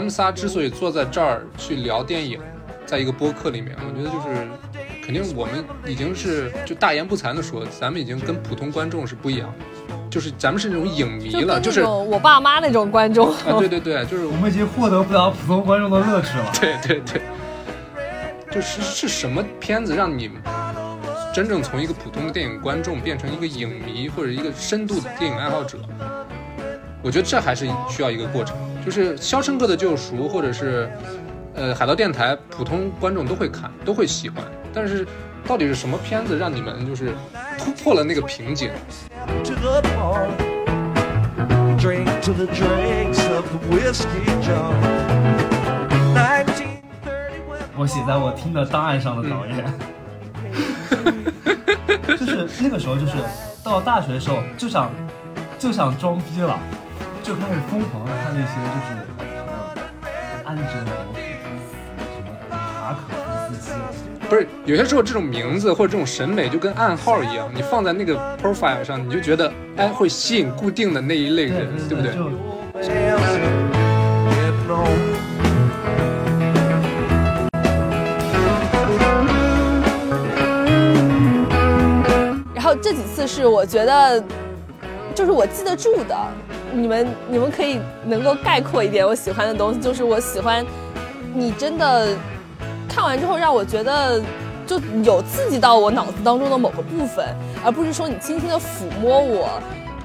咱们仨之所以坐在这儿去聊电影，在一个播客里面，我觉得就是肯定我们已经是就大言不惭的说，咱们已经跟普通观众是不一样的，就是咱们是那种影迷了，就就是我爸妈那种观众。啊对对对，就是我们已经获得不了普通观众的乐趣了。对对对，就是是什么片子让你真正从一个普通的电影观众变成一个影迷或者一个深度的电影爱好者？我觉得这还是需要一个过程。就是《肖申克的救赎》或者是呃《海盗电台》，普通观众都会看，都会喜欢。但是到底是什么片子让你们就是突破了那个瓶颈？to the bar. Drink to the dregs of the whiskey jar. 1930 when 我写在我听的档案上的导演，就是那个时候，就是到大学的时候就想就想装逼了，就开始疯狂的看那些就是什么安哲罗普什么塔可夫斯基，不是，有些时候这种名字或者这种审美就跟暗号一样，你放在那个 profile 上，你就觉得哎会吸引固定的那一类人，对不对？然后这几次是我觉得，就是我记得住的。你们你们可以能够概括一点我喜欢的东西，就是我喜欢你真的看完之后让我觉得就有刺激到我脑子当中的某个部分，而不是说你轻轻的抚摸我，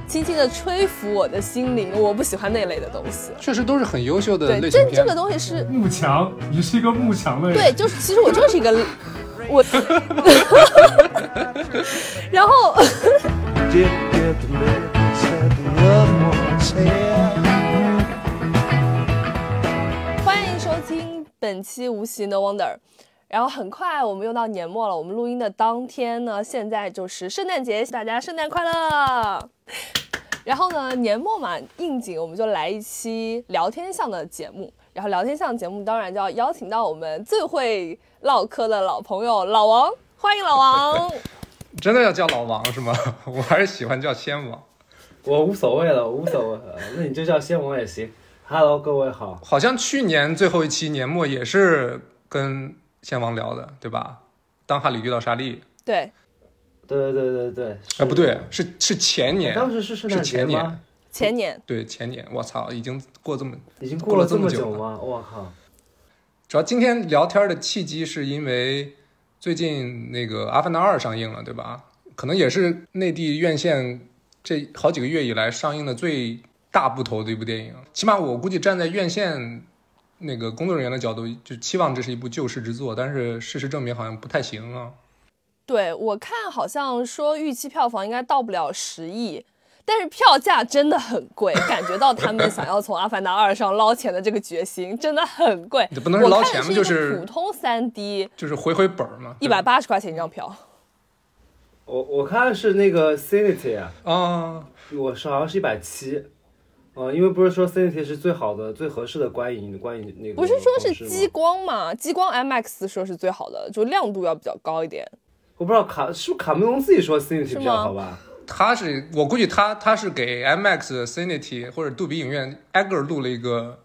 轻轻的吹拂我的心灵。我不喜欢那类的东西。确实都是很优秀的对，这这个。东西是幕墙，你是一个幕墙的人。对，就是其实我就是一个我，然后。欢迎收听本期无锡 No Wonder。然后很快我们又到年末了，我们录音的当天呢，现在就是圣诞节，大家圣诞快乐。然后呢，年末嘛，应景我们就来一期聊天向的节目。然后聊天向节目当然就要邀请到我们最会唠嗑的老朋友老王，欢迎老王。真的要叫老王是吗？我还是喜欢叫先王。我无所谓了，无所谓了，那你就叫仙王也行。Hello，各位好。好像去年最后一期年末也是跟仙王聊的，对吧？当哈利遇到莎莉，对，对对对对对，哎，是不对，是是前年，当时是圣诞节是前年吗？前年对前年，我操，已经过这么已经过了这么久了久吗？我靠！主要今天聊天的契机是因为最近那个《阿凡达二》上映了，对吧？可能也是内地院线这好几个月以来上映的最大部头的一部电影。起码我估计站在院线那个工作人员的角度，就期望这是一部救世之作，但是事实证明好像不太行啊。对我看好像说预期票房应该到不了十亿，但是票价真的很贵，感觉到他们想要从《阿凡达二》上捞钱的这个决心真的很贵。这不能是捞钱嘛我看的一个就是普通三 D，就是回回本儿嘛，一百八十块钱一张票。我我看是那个 Cinity 啊，啊，我是好像是一百七。嗯，因为不是说 Cinity 是最好的、最合适的观影观影那个不是说是激光嘛？激光 IMAX 说是最好的，就亮度要比较高一点。我不知道卡是不是卡梅隆自己说 Cinity 比较好吧？他是我估计他他是给 IMAX、Cinity 或者杜比影院挨个录了一个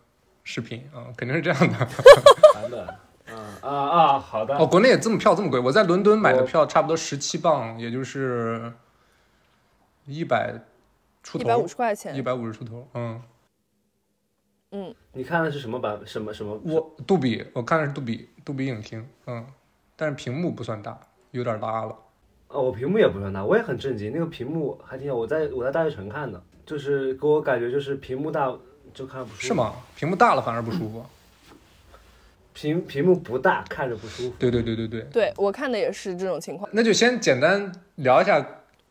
视频啊，肯定是这样的。版本。啊啊啊！好的。哦，国内也这么票这么贵，我在伦敦买的票差不多十七磅，也就是一百出头，一百五十块钱一，百五十出头。嗯，嗯，你看的是什么版？什么什么？我杜比，我看的是杜比杜比影厅，嗯，但是屏幕不算大，有点拉了。哦，我屏幕也不算大，我也很震惊，那个屏幕还挺好。我在我在大学城看的，就是给我感觉就是屏幕大就看不舒服。是？吗？屏幕大了反而不舒服。屏屏幕不大，看着不舒服。对对对对对，对我看的也是这种情况。那就先简单聊一下《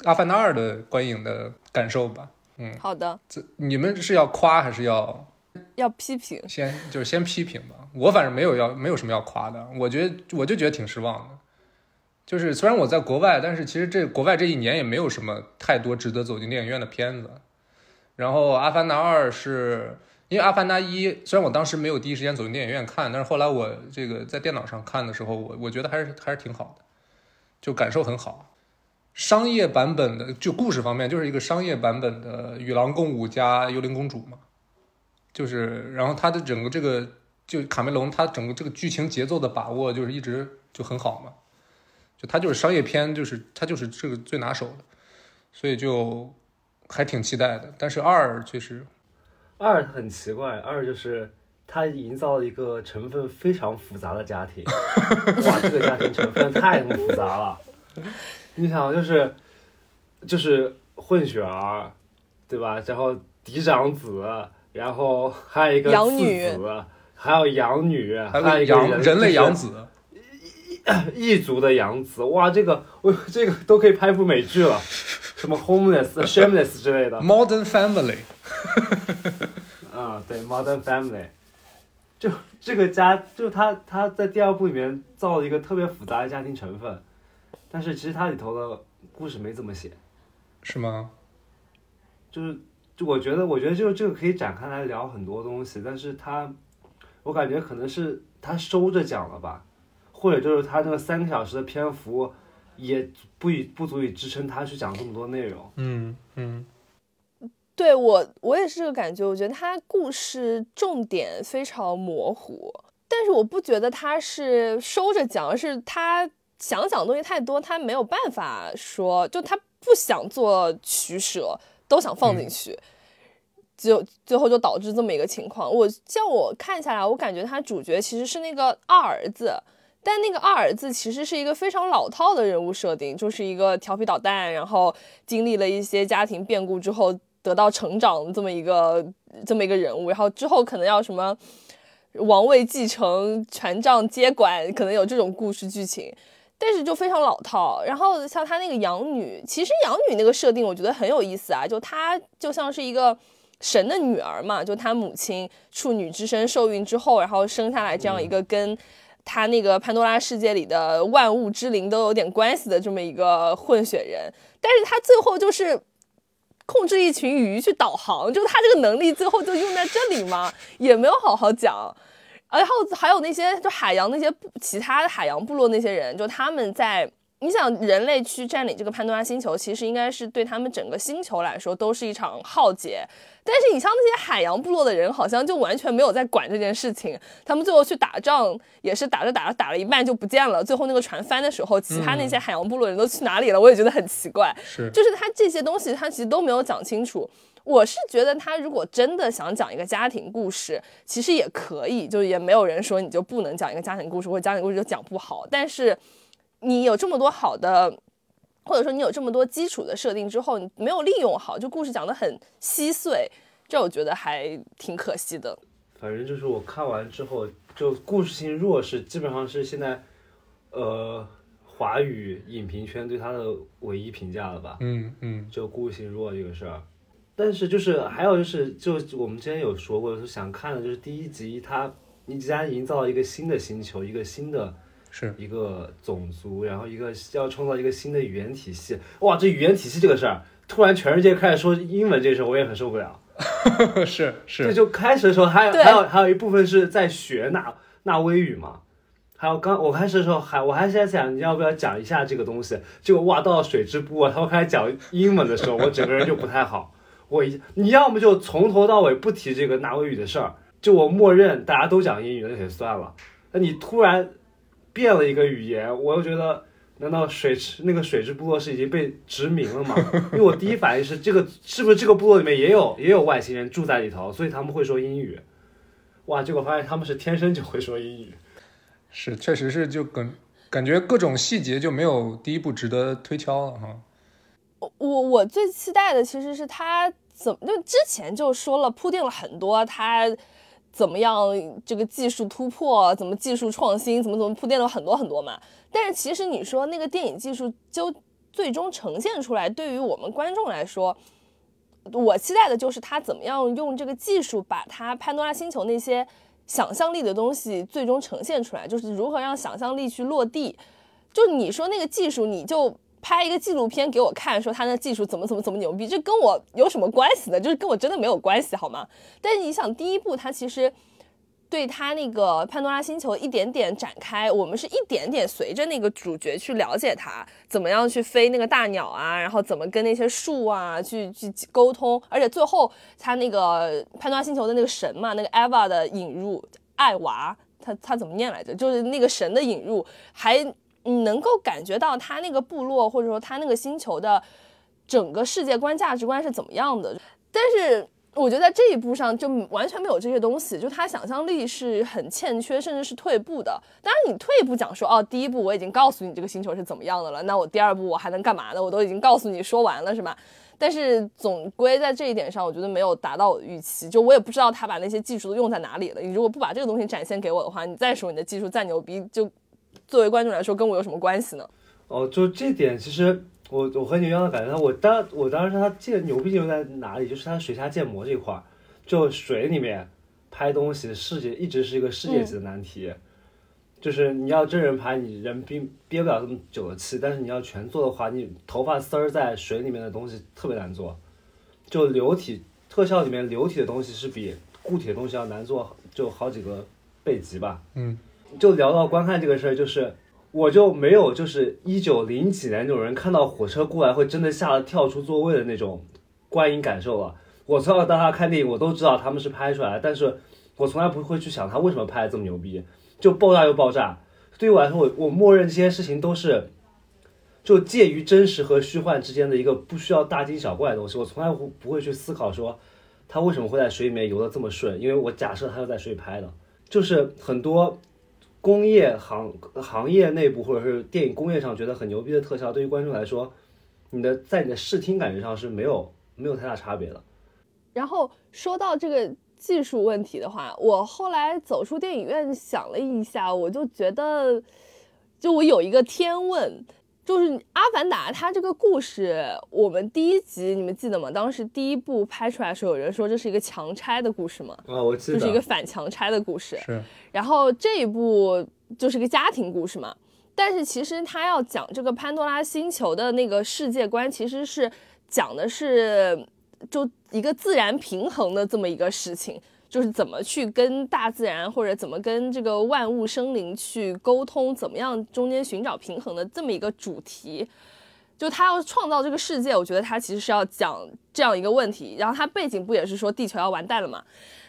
阿凡达二》的观影的感受吧。嗯好的，这你们是要夸还是要要批评。先就是先批评吧？我反正没有要没有什么要夸的，我觉得我就觉得挺失望的。就是虽然我在国外，但是其实这国外这一年也没有什么太多值得走进电影院的片子。然后《阿凡达二》是因为《阿凡达一》，虽然我当时没有第一时间走进电影院看，但是后来我这个在电脑上看的时候，我我觉得还是还是挺好的，就感受很好。商业版本的就故事方面，就是一个商业版本的《与狼共舞》加《幽灵公主》嘛，就是然后他的整个这个就卡梅隆他整个这个剧情节奏的把握就是一直就很好嘛，就他就是商业片，就是他就是这个最拿手的，所以就还挺期待的。但是二确实二很奇怪，二就是他营造了一个成分非常复杂的家庭，哇，这个家庭成分太复杂了。你想，就是就是混血儿，对吧？然后嫡长子，然后还有一个次养女子，还有养女，还还有一个养人类养子。子，异族的养子，哇，这个我这个都可以拍部美剧了，什么 Homeless、Shameless 之类的。Modern Family，啊，对，Modern Family，就这个家，就他他在第二部里面造了一个特别复杂的家庭成分，但是其实它里头的故事没怎么写，是吗？就是就我觉得我觉得就这个可以展开来聊很多东西，但是他我感觉可能是他收着讲了吧，或者就是他那个三个小时的篇幅也不以不足以支撑他去讲这么多内容。嗯嗯对我，我也是这个感觉。我觉得他故事重点非常模糊，但是我不觉得他是收着讲，而是他想讲的东西太多，他没有办法说，就他不想做取舍，都想放进去，就最后就导致这么一个情况。我像我看下来，我感觉他主角其实是那个二儿子。但那个二儿子其实是一个非常老套的人物设定，就是一个调皮捣蛋，然后经历了一些家庭变故之后得到成长这么一个这么一个人物，然后之后可能要什么王位继承、权杖接管，可能有这种故事剧情，但是就非常老套。然后像他那个养女，其实养女那个设定我觉得很有意思啊，就她就像是一个。神的女儿嘛，就她母亲处女之身受孕之后，然后生下来这样一个跟她那个潘多拉世界里的万物之灵都有点关系的这么一个混血人，但是她最后就是控制一群鱼去导航，就他这个能力最后就用在这里吗，也没有好好讲。然后还有那些就海洋那些其他的海洋部落那些人，就他们在你想人类去占领这个潘多拉星球，其实应该是对他们整个星球来说都是一场浩劫。但是你像那些海洋部落的人，好像就完全没有在管这件事情。他们最后去打仗，也是打着打着打了一半就不见了。最后那个船翻的时候，其他那些海洋部落人都去哪里了？我也觉得很奇怪。是就是他这些东西，他其实都没有讲清楚。我是觉得他如果真的想讲一个家庭故事，其实也可以，就也没有人说你就不能讲一个家庭故事，或者家庭故事就讲不好。但是你有这么多好的，或者说你有这么多基础的设定之后，你没有利用好，就故事讲得很稀碎，这我觉得还挺可惜的。反正就是我看完之后，就故事性弱是基本上是现在，呃，华语影评圈对他的唯一评价了吧？嗯嗯就故事性弱这个事儿。但是就是还有就是，就我们之前有说过，就是想看的就是第一集，它你既然营造了一个新的星球，一个新的是一个种族，然后一个要创造一个新的语言体系，哇，这语言体系这个事儿，突然全世界开始说英文这事儿，我也很受不了。是是，这，就开始的时候还有还有还有一部分是在学纳纳威语嘛，还有刚我开始的时候还我还在想你要不要讲一下这个东西，结果哇到了水之部啊，他们开始讲英文的时候，我整个人就不太好。我一你要么就从头到尾不提这个纳威语的事儿，就我默认大家都讲英语，那也算了。那你突然变了一个语言，我又觉得。难道水池那个水之部落是已经被殖民了吗？因为我第一反应是这个是不是这个部落里面也有也有外星人住在里头，所以他们会说英语。哇，结果发现他们是天生就会说英语。是，确实是就感感觉各种细节就没有第一部值得推敲了哈。我我最期待的其实是他怎么，就之前就说了铺垫了很多他怎么样这个技术突破，怎么技术创新，怎么怎么铺垫了很多很多嘛。但是其实你说那个电影技术就最终呈现出来，对于我们观众来说，我期待的就是他怎么样用这个技术把他潘多拉星球那些想象力的东西最终呈现出来，就是如何让想象力去落地。就你说那个技术，你就拍一个纪录片给我看，说他那技术怎么怎么怎么牛逼，这跟我有什么关系呢？就是跟我真的没有关系，好吗？但是你想，第一部它其实对他那个潘多拉星球一点点展开，我们是一点点随着那个主角去了解他怎么样去飞那个大鸟啊，然后怎么跟那些树啊去去沟通，而且最后他那个潘多拉星球的那个神嘛，那个 Eva 的引入，艾娃，他他怎么念来着？就是那个神的引入，还你能够感觉到他那个部落或者说他那个星球的整个世界观、价值观是怎么样的，但是。我觉得在这一步上就完全没有这些东西，就他想象力是很欠缺，甚至是退步的。当然，你退一步讲说，哦，第一步我已经告诉你这个星球是怎么样的了，那我第二步我还能干嘛呢？我都已经告诉你说完了，是吧？但是总归在这一点上，我觉得没有达到我的预期。就我也不知道他把那些技术都用在哪里了。你如果不把这个东西展现给我的话，你再说你的技术再牛逼，就作为观众来说，跟我有什么关系呢？哦，就这点其实。我我和你一样的感觉，我当我当时他建牛逼牛在哪里？就是他水下建模这块儿，就水里面拍东西，世界一直是一个世界级的难题。就是你要真人拍，你人憋憋不了这么久的气，但是你要全做的话，你头发丝儿在水里面的东西特别难做。就流体特效里面流体的东西是比固体的东西要难做，就好几个倍级吧。嗯，就聊到观看这个事儿，就是。我就没有就是一九零几年那种人看到火车过来会真的吓得跳出座位的那种观影感受了。我从小到大看电影，我都知道他们是拍出来的，但是我从来不会去想他为什么拍的这么牛逼，就爆炸又爆炸。对于我来说，我我默认这些事情都是就介于真实和虚幻之间的一个不需要大惊小怪的东西。我从来不不会去思考说他为什么会在水里面游得这么顺，因为我假设他是在水里拍的，就是很多。工业行行业内部或者是电影工业上觉得很牛逼的特效，对于观众来说，你的在你的视听感觉上是没有没有太大差别的。然后说到这个技术问题的话，我后来走出电影院想了一下，我就觉得，就我有一个天问。就是《阿凡达》，它这个故事，我们第一集你们记得吗？当时第一部拍出来的时候，有人说这是一个强拆的故事吗？啊，我记得，就是一个反强拆的故事。是。然后这一部就是个家庭故事嘛，但是其实他要讲这个潘多拉星球的那个世界观，其实是讲的是就一个自然平衡的这么一个事情。就是怎么去跟大自然，或者怎么跟这个万物生灵去沟通，怎么样中间寻找平衡的这么一个主题。就他要创造这个世界，我觉得他其实是要讲这样一个问题。然后他背景不也是说地球要完蛋了吗？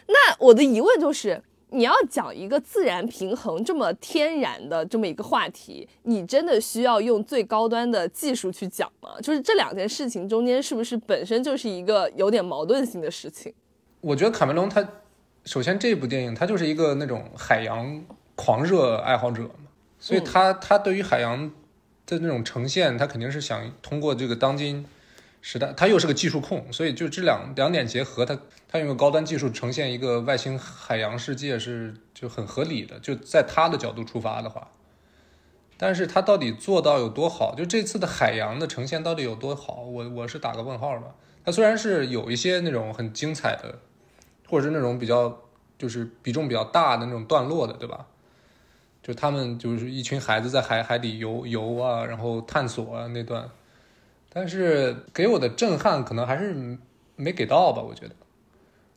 那我的疑问就是，你要讲一个自然平衡这么天然的这么一个话题，你真的需要用最高端的技术去讲吗？就是这两件事情中间是不是本身就是一个有点矛盾性的事情？我觉得卡梅隆他。首先，这部电影它就是一个那种海洋狂热爱好者嘛，所以他他对于海洋的那种呈现，他肯定是想通过这个当今时代，他又是个技术控，所以就这两两点结合，他他用高端技术呈现一个外星海洋世界是就很合理的，就在他的角度出发的话，但是他到底做到有多好？就这次的海洋的呈现到底有多好？我我是打个问号吧。他虽然是有一些那种很精彩的。或者是那种比较，就是比重比较大的那种段落的，对吧？就他们就是一群孩子在海海底游游啊，然后探索啊那段，但是给我的震撼可能还是没给到吧，我觉得。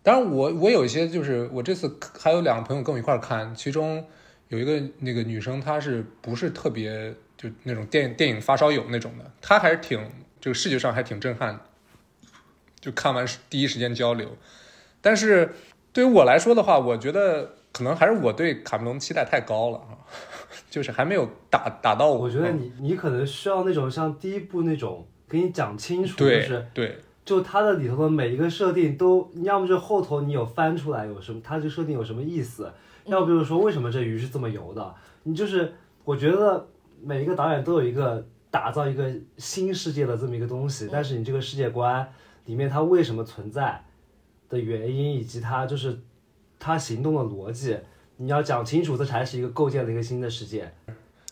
当然，我我有一些就是我这次还有两个朋友跟我一块看，其中有一个那个女生，她是不是特别就那种电电影发烧友那种的，她还是挺这个视觉上还挺震撼的，就看完第一时间交流。但是对于我来说的话，我觉得可能还是我对卡梅隆期待太高了啊，就是还没有打打到我。我觉得你你可能需要那种像第一部那种给你讲清楚，就是对，就它的里头的每一个设定都，要么就后头你有翻出来有什么，它这设定有什么意思，要不就是说为什么这鱼是这么游的，你就是我觉得每一个导演都有一个打造一个新世界的这么一个东西，但是你这个世界观里面它为什么存在？的原因以及他就是他行动的逻辑，你要讲清楚，这才是一个构建了一个新的世界。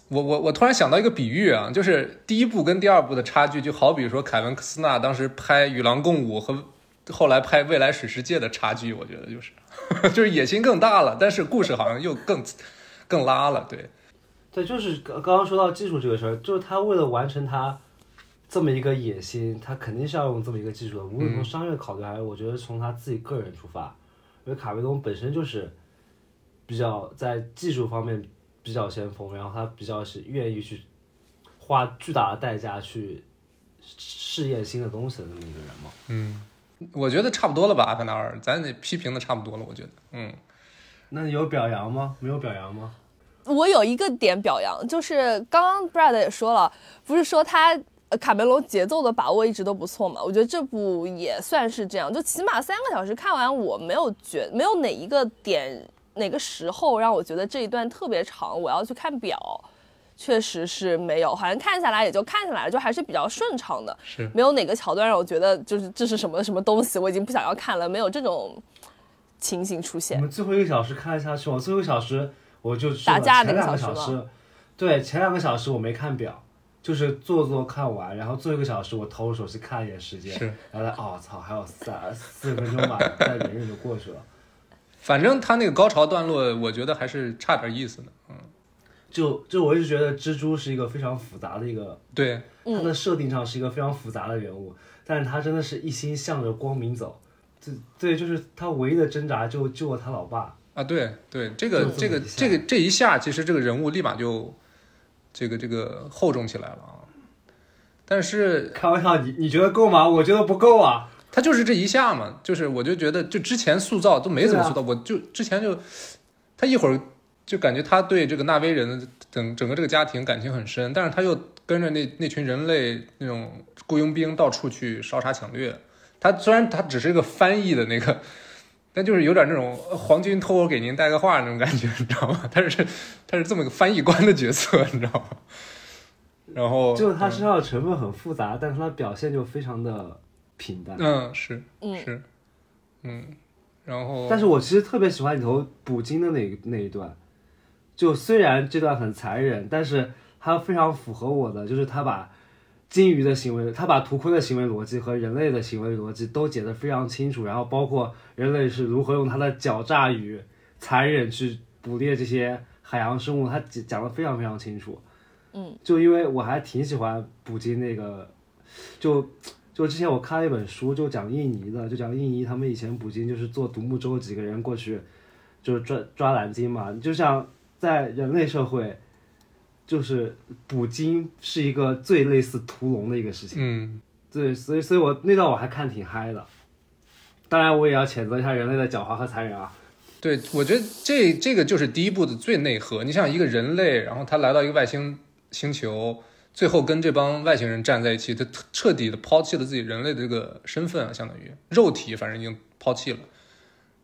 我我我突然想到一个比喻啊，就是第一部跟第二部的差距，就好比说凯文·科斯纳当时拍《与狼共舞》和后来拍《未来水世界》的差距，我觉得就是 就是野心更大了，但是故事好像又更更拉了。对，对，就是刚刚刚说到技术这个事儿，就是他为了完成他。这么一个野心，他肯定是要用这么一个技术的。无论从商业考虑还是我觉得从他自己个人出发，因为卡梅隆本身就是比比较在技术方面比较先锋，然后他比较是愿意去花巨大的代价去试验新的东西的那么一个人嘛。嗯，我觉得差不多了吧，《阿凡达二》，咱得批评的差不多了，我觉得，嗯，那你有表扬吗？没有表扬吗？我有一个点表扬，就是刚刚 Brad 也说了，不是说他呃卡梅隆节奏的把握一直都不错嘛？我觉得这部也算是这样，就起码三个小时看完，我没有觉没有哪一个点哪个时候让我觉得这一段特别长，我要去看表，确实是没有，好像看下来也就看下来了，就还是比较顺畅的，是没有哪个桥段让我觉得就是这是什么什么东西，我已经不想要看了，没有这种情形出现我。们最后一个小时看下去我？最后一个小时我就打架那个前两个小时，对，前两个小时我没看表，就是做做看完，然后做一个小时我偷着手机看一眼时间，然后再哦操，还有三四十分钟吧，再忍忍就过去了。反正他那个高潮段落，我觉得还是差点意思的，嗯，就就我一直觉得蜘蛛是一个非常复杂的一个，对，嗯它的设定上是一个非常复杂的人物，但是他真的是一心向着光明走，对对，就是他唯一的挣扎就救了他老爸。啊，对对，这个这这个这个这一下，其实这个人物立马就这个这个厚重起来了啊。但是开玩笑，你你觉得够吗？我觉得不够啊。他就是这一下嘛，就是我就觉得就之前塑造都没怎么塑造，我就之前就他一会儿就感觉他对这个纳威人的整整个这个家庭感情很深，但是他又跟着那那群人类那种雇佣兵到处去烧杀抢掠。他虽然他只是一个翻译的那个，但就是有点那种呃皇军托我给您带个话那种感觉，你知道吗？他是他是这么个翻译官的角色，你知道吗？然后就是他身上的成分很复杂，但是他表现就非常的平淡。嗯是嗯是嗯，然后但是我其实特别喜欢里头捕鲸的那那一段，就虽然这段很残忍，但是他非常符合我的，就是他把鲸鱼的行为，他把图坤的行为逻辑和人类的行为逻辑都解得非常清楚，然后包括人类是如何用他的狡诈与残忍去捕猎这些海洋生物，他讲讲得非常非常清楚。嗯，就因为我还挺喜欢捕鲸那个，就就之前我看了一本书，就讲印尼的，就讲印尼他们以前捕鲸就是坐独木舟几个人过去，就是抓抓蓝鲸嘛，就像在人类社会，就是捕鲸是一个最类似屠龙的一个事情。嗯对，所以所以我那段我还看挺嗨的。当然，我也要谴责一下人类的狡猾和残忍啊。对，我觉得这这个就是第一部的最内核。你想一个人类，然后他来到一个外星星球，最后跟这帮外星人站在一起，他彻彻底的抛弃了自己人类的这个身份啊，相当于肉体，反正已经抛弃了。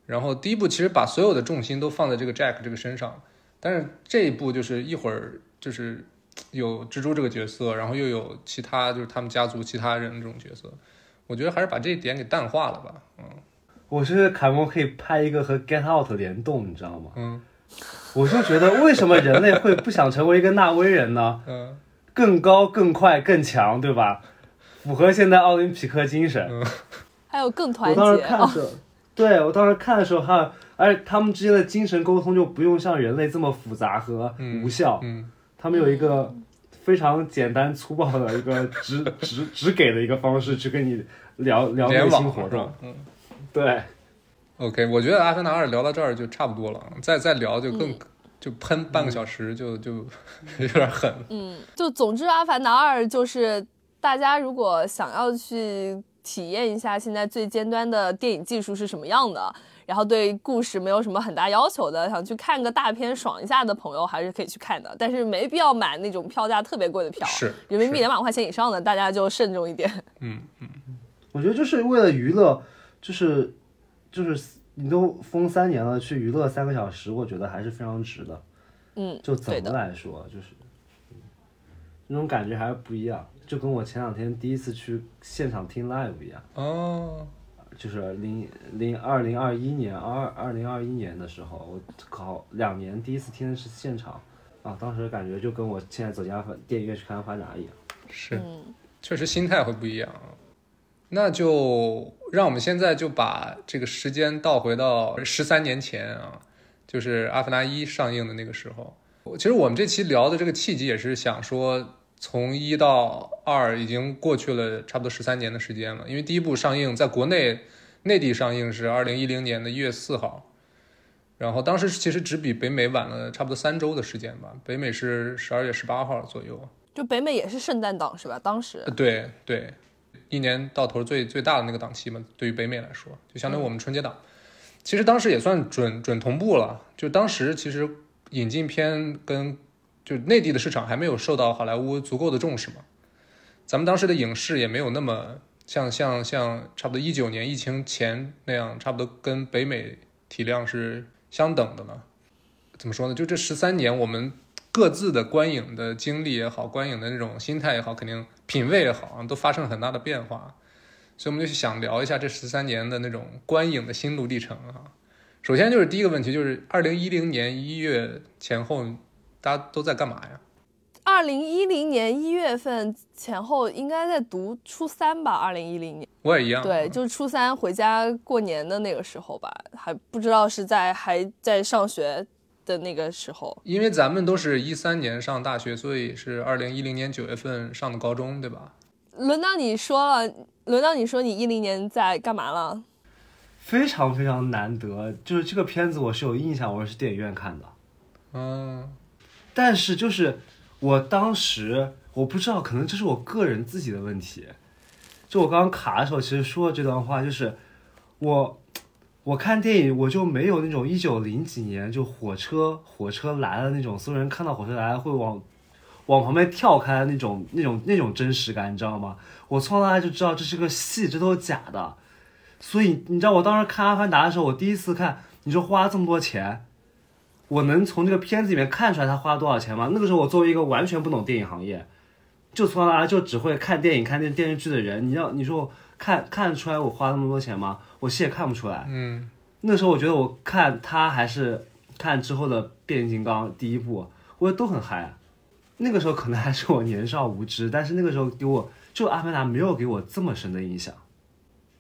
然后第一部其实把所有的重心都放在这个 Jack 这个身上，但是这一部就是一会儿就是有蜘蛛这个角色，然后又有其他就是他们家族其他人这种角色，我觉得还是把这一点给淡化了吧。嗯我是凯文可以拍一个和 Get Out 联动，你知道吗？嗯我就觉得为什么人类会不想成为一个纳威人呢？嗯更高、更快、更强，对吧？符合现在奥林匹克精神。嗯 还有更团结我当时看的时候，对我当时看的时候还有，而且他们之间的精神沟通就不用像人类这么复杂和嗯无效，嗯他们有一个非常简单粗暴的一个只只只给的一个方式去跟你聊聊内心活动。嗯。对，OK，我觉得《阿凡达二》聊到这儿就差不多了，再再聊就更、嗯就喷半个小时就就 有点狠。嗯，就总之，《阿凡达二》就是大家如果想要去体验一下现在最尖端的电影技术是什么样的，然后对故事没有什么很大要求的，想去看个大片爽一下的朋友，还是可以去看的。但是没必要买那种票价特别贵的票，是人民币是两百块钱以上的，大家就慎重一点。嗯嗯我觉得就是为了娱乐，就是就是你都封三年了，去娱乐三个小时，我觉得还是非常值的。嗯，就怎么来说，就是嗯那种感觉还是不一样，就跟我前两天第一次去现场听 live 一样，哦，就是零零二零二一年二二零二一年的时候，我考两年第一次听的是现场，啊，当时感觉就跟我现在走进阿凡电影院去看《阿凡达》一样。是，嗯，确实心态会不一样。那就让我们现在就把这个时间倒回到十三年前啊，就是《阿凡达一》上映的那个时候。其实我们这期聊的这个契机也是想说，从一到二已经过去了差不多十三年的时间了。因为第一部上映在国内内地上映是二零一零年的一月四号，然后当时其实只比北美晚了差不多三周的时间吧，北美是十二月十八号左右。就北美也是圣诞档是吧？当时呃，对对，一年到头最最大的那个档期嘛，对于北美来说，就相当于我们春节档。其实当时也算准准同步了，就当时其实引进片跟就内地的市场还没有受到好莱坞足够的重视嘛，咱们当时的影视也没有那么像像像差不多一九年疫情前那样，差不多跟北美体量是相等的了。怎么说呢？就这十三年，我们各自的观影的经历也好，观影的那种心态也好，肯定品味也好，都发生了很大的变化。所以我们就想聊一下这十三年的那种观影的心路历程啊。首先就是第一个问题，就是二零一零年一月前后，大家都在干嘛呀？二零一零年一月份前后应该在读初三吧？二零一零年，我也一样。对，就是初三回家过年的那个时候吧，还不知道是在还在上学的那个时候。因为咱们都是一三年上大学，所以是二零一零年九月份上的高中，对吧？轮到你说了，轮到你说你一零年在干嘛了？非常非常难得，就是这个片子我是有印象，我是电影院看的，嗯，但是就是我当时我不知道，可能这是我个人自己的问题。就我刚刚卡的时候，其实说的这段话就是我我看电影我就没有那种一九零几年就火车火车来了那种，所有人看到火车来了会往往旁边跳开的那种那种那种真实感，你知道吗？我从来就知道这是个戏，这都是假的。所以你知道我当时看《阿凡达》的时候，我第一次看，你说花这么多钱，我能从这个片子里面看出来他花了多少钱吗？那个时候我作为一个完全不懂电影行业，就从小到大就只会看电影、看电电视剧的人，你要你说我看看得出来我花那么多钱吗？我其实也看不出来。嗯，那时候我觉得我看他还是看之后的《变形金刚》第一部，我觉得都很嗨。那个时候可能还是我年少无知，但是那个时候给我就《阿凡达》没有给我这么深的印象。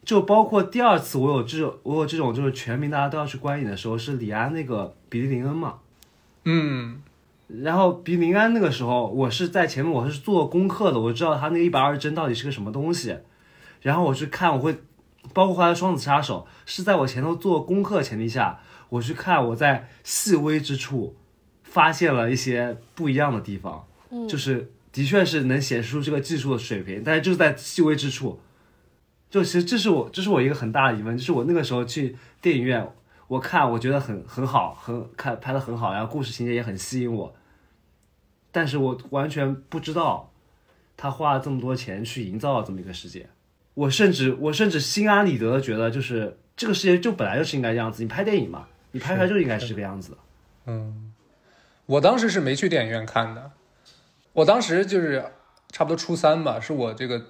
就包括第二次我有这种我有这种就是全民大家都要去观影的时候，是李安那个比利林恩嘛。嗯，然后比利林恩那个时候，我是在前面我是做功课的，我知道他那一百二十帧到底是个什么东西，然后我去看，我会包括后来双子杀手是在我前头做功课的前提下，我去看，我在细微之处发现了一些不一样的地方，嗯就是的确是能显示出这个技术的水平，但是就是在细微之处。就其实这是我这是我一个很大的疑问，就是我那个时候去电影院，我看我觉得很很好，很看拍的很好，然后故事情节也很吸引我，但是我完全不知道他花了这么多钱去营造了这么一个世界，我甚至我甚至心安理得的觉得，就是这个世界就本来就是应该这样子，你拍电影嘛，你拍出来就应该是这个样子的。我当时是没去电影院看的，我当时就是差不多初三吧，是我这个，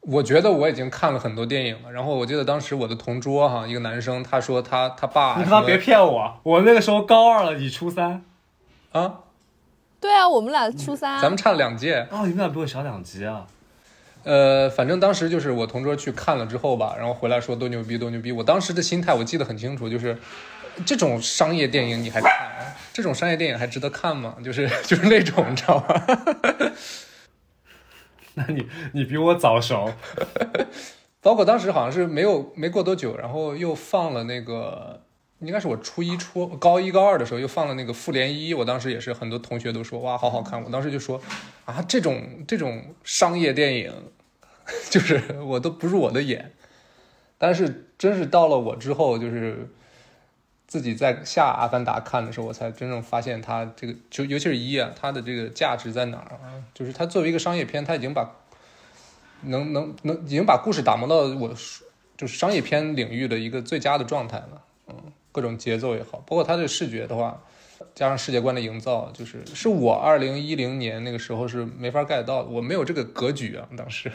我觉得我已经看了很多电影了。然后我记得当时我的同桌哈，一个男生，他说他他爸你他妈别骗我，我那个时候高二了，你初三。啊，对啊，我们俩初三啊，咱们差了两届。哦，你们俩比我小两级啊！呃，反正当时就是我同桌去看了之后吧，然后回来说多牛逼多牛逼。我当时的心态我记得很清楚，就是这种商业电影你还看？这种商业电影还值得看吗？就是就是那种，你知道吗？那你你比我早熟。包括当时好像是没有没过多久，然后又放了那个，应该是我初一初高一高二的时候又放了那个《复联一》，我当时也是很多同学都说哇好好看，我当时就说啊这种这种商业电影，就是我都不入我的眼。但是真是到了我之后，就是自己在下《阿凡达》看的时候，我才真正发现它这个就尤其是一啊，它的这个价值在哪儿啊？就是它作为一个商业片，它已经把能能能已经把故事打磨到我就是商业片领域的一个最佳的状态了。嗯，各种节奏也好，包括它的视觉的话，加上世界观的营造，就是是我二零一零年那个时候是没法 get 到的，我没有这个格局啊，当时。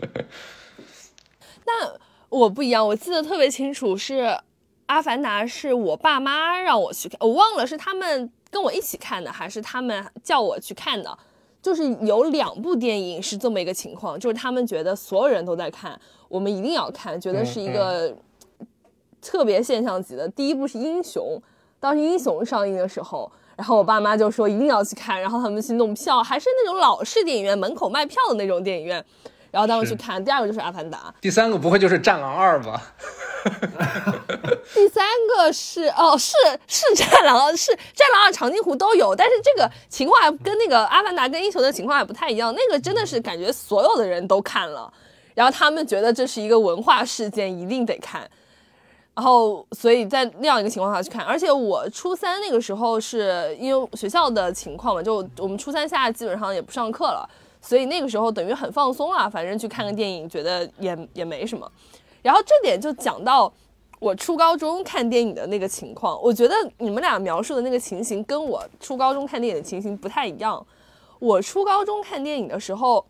那我不一样，我记得特别清楚，是《阿凡达》是我爸妈让我去看，我忘了是他们跟我一起看的，还是他们叫我去看的。就是有两部电影是这么一个情况，就是他们觉得所有人都在看，我们一定要看，觉得是一个特别现象级的。第一部是《英雄》，当时《英雄》上映的时候，然后我爸妈就说一定要去看，然后他们去弄票，还是那种老式电影院门口卖票的那种电影院，然后当时去看。第二个就是《阿凡达》，第三个不会就是《战狼二》吧？第三个是哦，是是《战狼二》，是《战狼二》长津湖都有，但是这个情况还跟那个《阿凡达》跟《英雄》的情况还不太一样。那个真的是感觉所有的人都看了，然后他们觉得这是一个文化事件，一定得看。然后，所以在那样一个情况下去看，而且我初三那个时候是因为学校的情况嘛，就我们初三下基本上也不上课了，所以那个时候等于很放松啊，反正去看个电影，觉得也也没什么。然后这点就讲到我初高中看电影的那个情况，我觉得你们俩描述的那个情形跟我初高中看电影的情形不太一样。我初高中看电影的时候，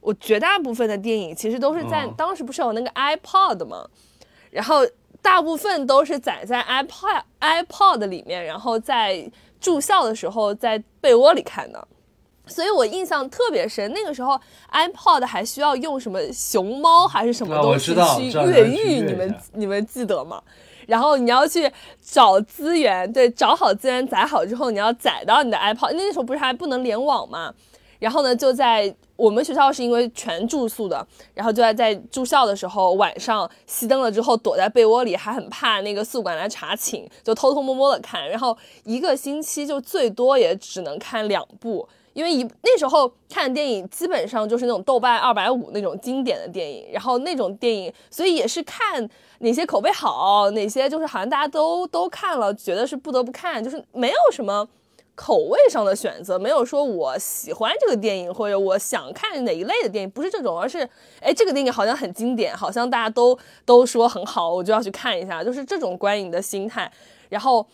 我绝大部分的电影其实都是在、哦当时不是有那个 iPod 吗？然后大部分都是载在 iPod iPod 里面，然后在住校的时候在被窝里看的。所以我印象特别深，那个时候 iPod 还需要用什么熊猫还是什么东西去越狱，你们你们记得吗？然后你要去找资源，对，找好资源载好之后，你要载到你的 iPod。那时候不是还不能联网吗？然后呢，就在我们学校是因为全住宿的，然后就在在住校的时候，晚上熄灯了之后，躲在被窝里，还很怕那个宿管来查寝，就偷偷摸摸的看。然后一个星期就最多也只能看两部，因为一那时候看电影基本上就是那种豆瓣二百五那种经典的电影，然后那种电影，所以也是看哪些口碑好，哪些就是好像大家都都看了，觉得是不得不看，就是没有什么。口味上的选择，没有说我喜欢这个电影或者我想看哪一类的电影，不是这种，而是哎，这个电影好像很经典，好像大家都都说很好，我就要去看一下，就是这种观影的心态。然后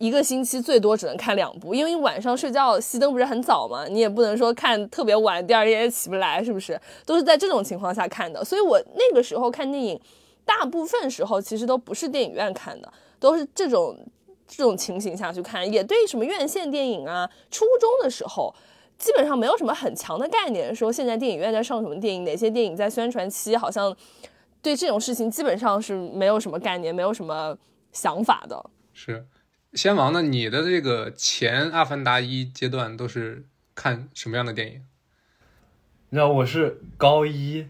一个星期最多只能看两部，因为你晚上睡觉熄灯不是很早嘛，你也不能说看特别晚，第二天也起不来，是不是？都是在这种情况下看的。所以我那个时候看电影，大部分时候其实都不是电影院看的，都是这种这种情形下去看，也对什么院线电影啊，初中的时候。基本上没有什么很强的概念，说现在电影院在上什么电影，哪些电影在宣传期，好像对这种事情基本上是没有什么概念，没有什么想法的。是，先王呢？你的这个前《阿凡达一》阶段都是看什么样的电影？你知道我是高一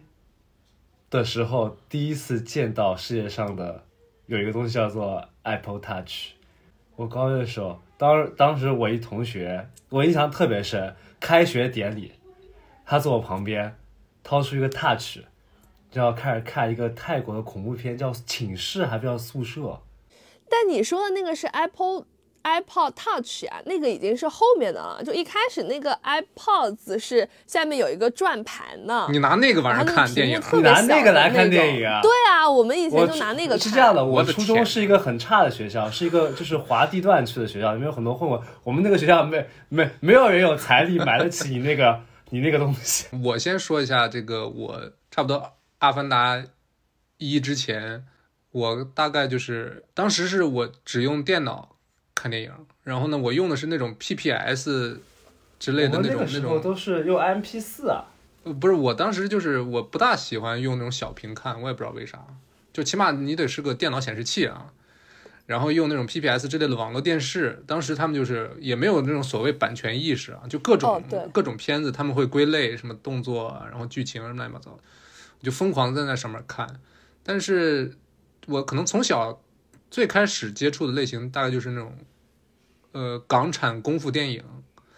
的时候第一次见到世界上的有一个东西叫做 Apple Touch。我高一的时候，当当时我一同学，我印象特别深，开学典礼，他坐我旁边，掏出一个 Touch，然后开始看一个泰国的恐怖片，叫《寝室》还不叫《宿舍》。但你说的那个是 Apple iPod Touch 呀、那个已经是后面的了。就一开始那个 iPods 是下面有一个转盘呢，你拿那个玩意儿看电影？你拿那个来看电影啊对啊，我们以前就拿那个看。是这样的，我初中是一个很差的学校，是一个就是划地段去的学校，里面有很多混混。我们那个学校没没没有人有财力买得起你那个你那个东西。我先说一下这个，我差不多《阿凡达一》之前，我大概就是当时是我只用电脑看电影，然后呢，我用的是那种 PPS 之类的那那种那时候种，都是用 MP 四啊，呃不是我当时就是我不大喜欢用那种小屏看，我也不知道为啥，就起码你得是个电脑显示器啊。然后用那种 PPS 之类的网络电视，当时他们就是也没有那种所谓版权意识啊，就各种、哦各种片子他们会归类什么动作啊，然后剧情什么乱七八糟的，我就疯狂在那上面看。但是我可能从小最开始接触的类型大概就是那种呃港产功夫电影，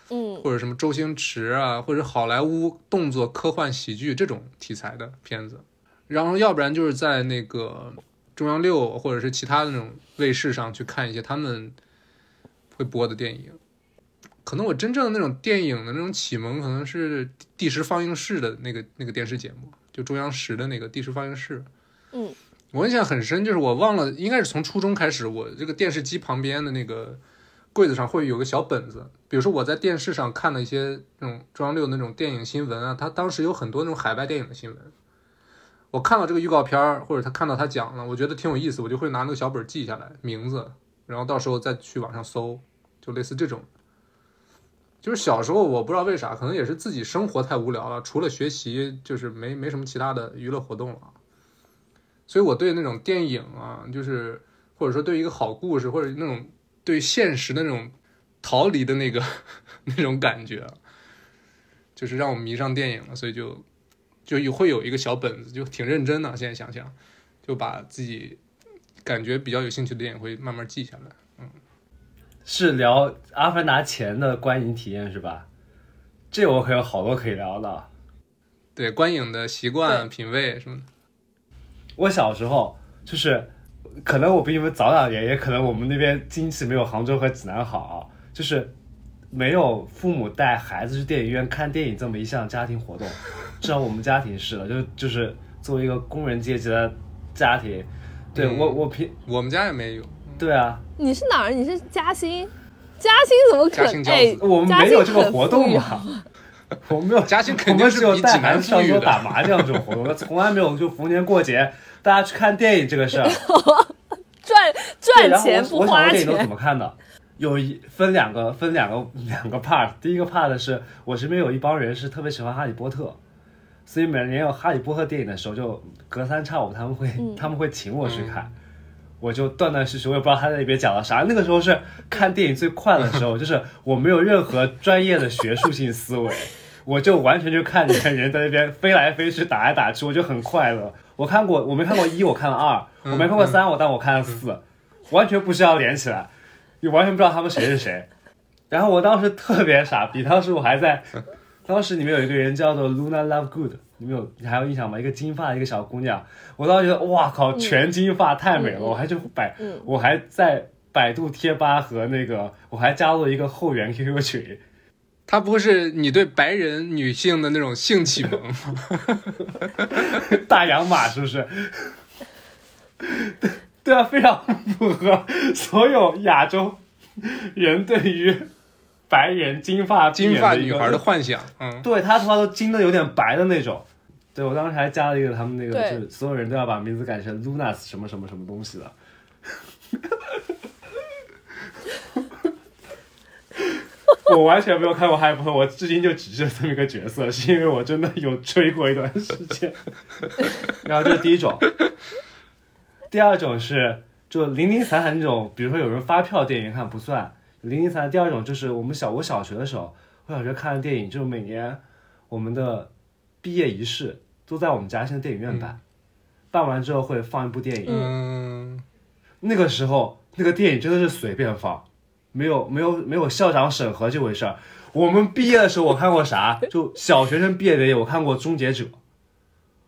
嗯，或者什么周星驰啊，或者好莱坞动作科幻喜剧这种题材的片子，然后要不然就是在那个中央六或者是其他的那种卫视上去看一些他们会播的电影。可能我真正的那种电影的那种启蒙，可能是第十放映室的那个那个电视节目，就中央十的那个第十放映室。嗯，我印象很深，就是我忘了，应该是从初中开始，我这个电视机旁边的那个柜子上会有个小本子，比如说我在电视上看了一些那种中央六那种电影新闻啊，它当时有很多那种海外电影的新闻。我看到这个预告片儿，或者他看到他讲了，我觉得挺有意思，我就会拿那个小本记下来名字，然后到时候再去网上搜，就类似这种。就是小时候我不知道为啥，可能也是自己生活太无聊了，除了学习就是没没什么其他的娱乐活动了，所以我对那种电影啊，就是或者说对一个好故事，或者那种对现实的那种逃离的那个 那种感觉，就是让我迷上电影了，所以就就有会有一个小本子，就挺认真的。现在想想，就把自己感觉比较有兴趣的电影会慢慢记下来。嗯是聊《阿凡达》前的观影体验是吧？这我可有好多可以聊的。对观影的习惯、品味什么的。我小时候就是，可能我比你们早两年，也可能我们那边经济没有杭州和济南好，就是没有父母带孩子去电影院看电影这么一项家庭活动。至少我们家庭是的，就就是作为一个工人阶级的家庭，对、嗯我我平我们家也没有，对啊，你是哪儿？你是嘉兴？嘉兴怎么可嘉兴哎？我们没有这个活动富裕啊嘛。我们没有，嘉兴肯定我们只有是比济带孩子上南富裕的桌打麻将这种活动，那从来没有就逢年过节大家去看电影这个事儿。赚，赚钱不我我小时候花电影都怎，么看的？有一分两个分两个两个 part，第一个 part 是我身边有一帮人是特别喜欢哈利波特，所以每年有哈利波特电影的时候，就隔三差五他们会、嗯他们会请我去看。我就断断续续，我也不知道他在那边讲了啥。那个时候是看电影最快的时候，就是我没有任何专业的学术性思维，我就完全就看见人在那边飞来飞去、打来打去，我就很快乐。我看过，我没看过一，我看了二，我没看过三，我但我看了四，完全不需要连起来，你完全不知道他们谁是谁。然后我当时特别傻逼，当时我还在，当时里面有一个人叫做 Luna Lovegood，你们有你还有印象吗？一个金发的一个小姑娘，我当时觉得哇靠，全金发太美了，我还就百，嗯我还在百度贴吧和那个我还加入了一个后援 QQ 群，它不会是你对白人女性的那种性启蒙吗？大洋马是不是？对啊，非常符合所有亚洲人对于白人金发金发女孩的幻想，嗯，对他头发都金的有点白的那种。对我当时还加了一个他们那个，就是所有人都要把名字改成 Lunas 什么什么什么东西的。我完全没有看过《哈利波特》，我至今就只知道这么一个角色，是因为我真的有追过一段时间。然后这是第一种，第二种是就零零散散那种，比如说有人发票电影看不算零零散散。第二种就是我们小我小学的时候，我小学看的电影，就是每年我们的毕业仪式都在我们家乡电影院办，办完之后会放一部电影。嗯，那个时候那个电影真的是随便放，没有没有没有校长审核这回事儿。我们毕业的时候我看过啥？就小学生毕业典礼，我看过《终结者》，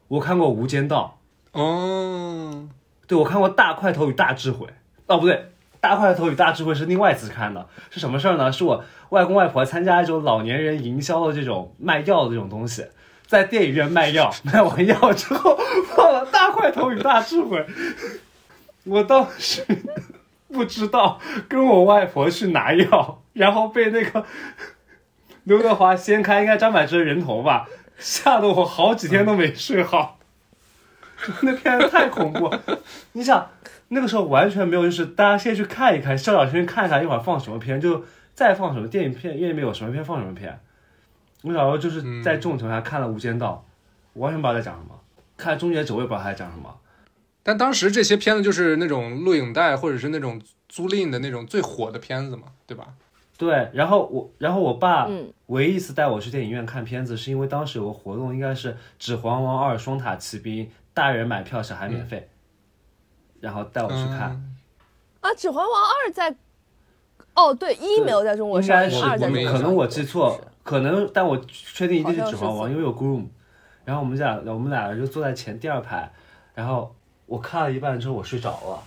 我看过《无间道》。哦，对，我看过《大块头与大智慧》。哦，不对，《大块头与大智慧》是另外一次看的。是什么事儿呢？是我外公外婆参加一种老年人营销的这种卖药的这种东西，在电影院卖药，卖完药之后放了《大块头与大智慧》。我当时不知道，跟我外婆去拿药，然后被那个 刘德华掀开，应该张柏芝的人头吧，吓得我好几天都没睡好。那片子太恐怖，你想那个时候完全没有，就是大家先去看一看，校长先看一下一会儿放什么片，就再放什么电影片，院里面有什么片放什么片。我小时候就是在这种情况下看了《无间道》，我完全不知道在讲什么，看《终结者》我也不知道他在讲什么。但当时这些片子就是那种录影带或者是那种租赁的那种最火的片子嘛，对吧？对，然后我，然后我爸嗯唯一一次带我去电影院看片子，是因为当时有个活动，应该是《指环王二：双塔奇兵》，大人买票，小孩免费，然后带我去看。嗯啊，《指环王二》在，哦对，一没有在中国应上映，该是二在中国上映可能我记错，可能，但我确定一定是指环王，因为有 groom。然后我们俩，我们俩就坐在前第二排，然后我看了一半之后我睡着了，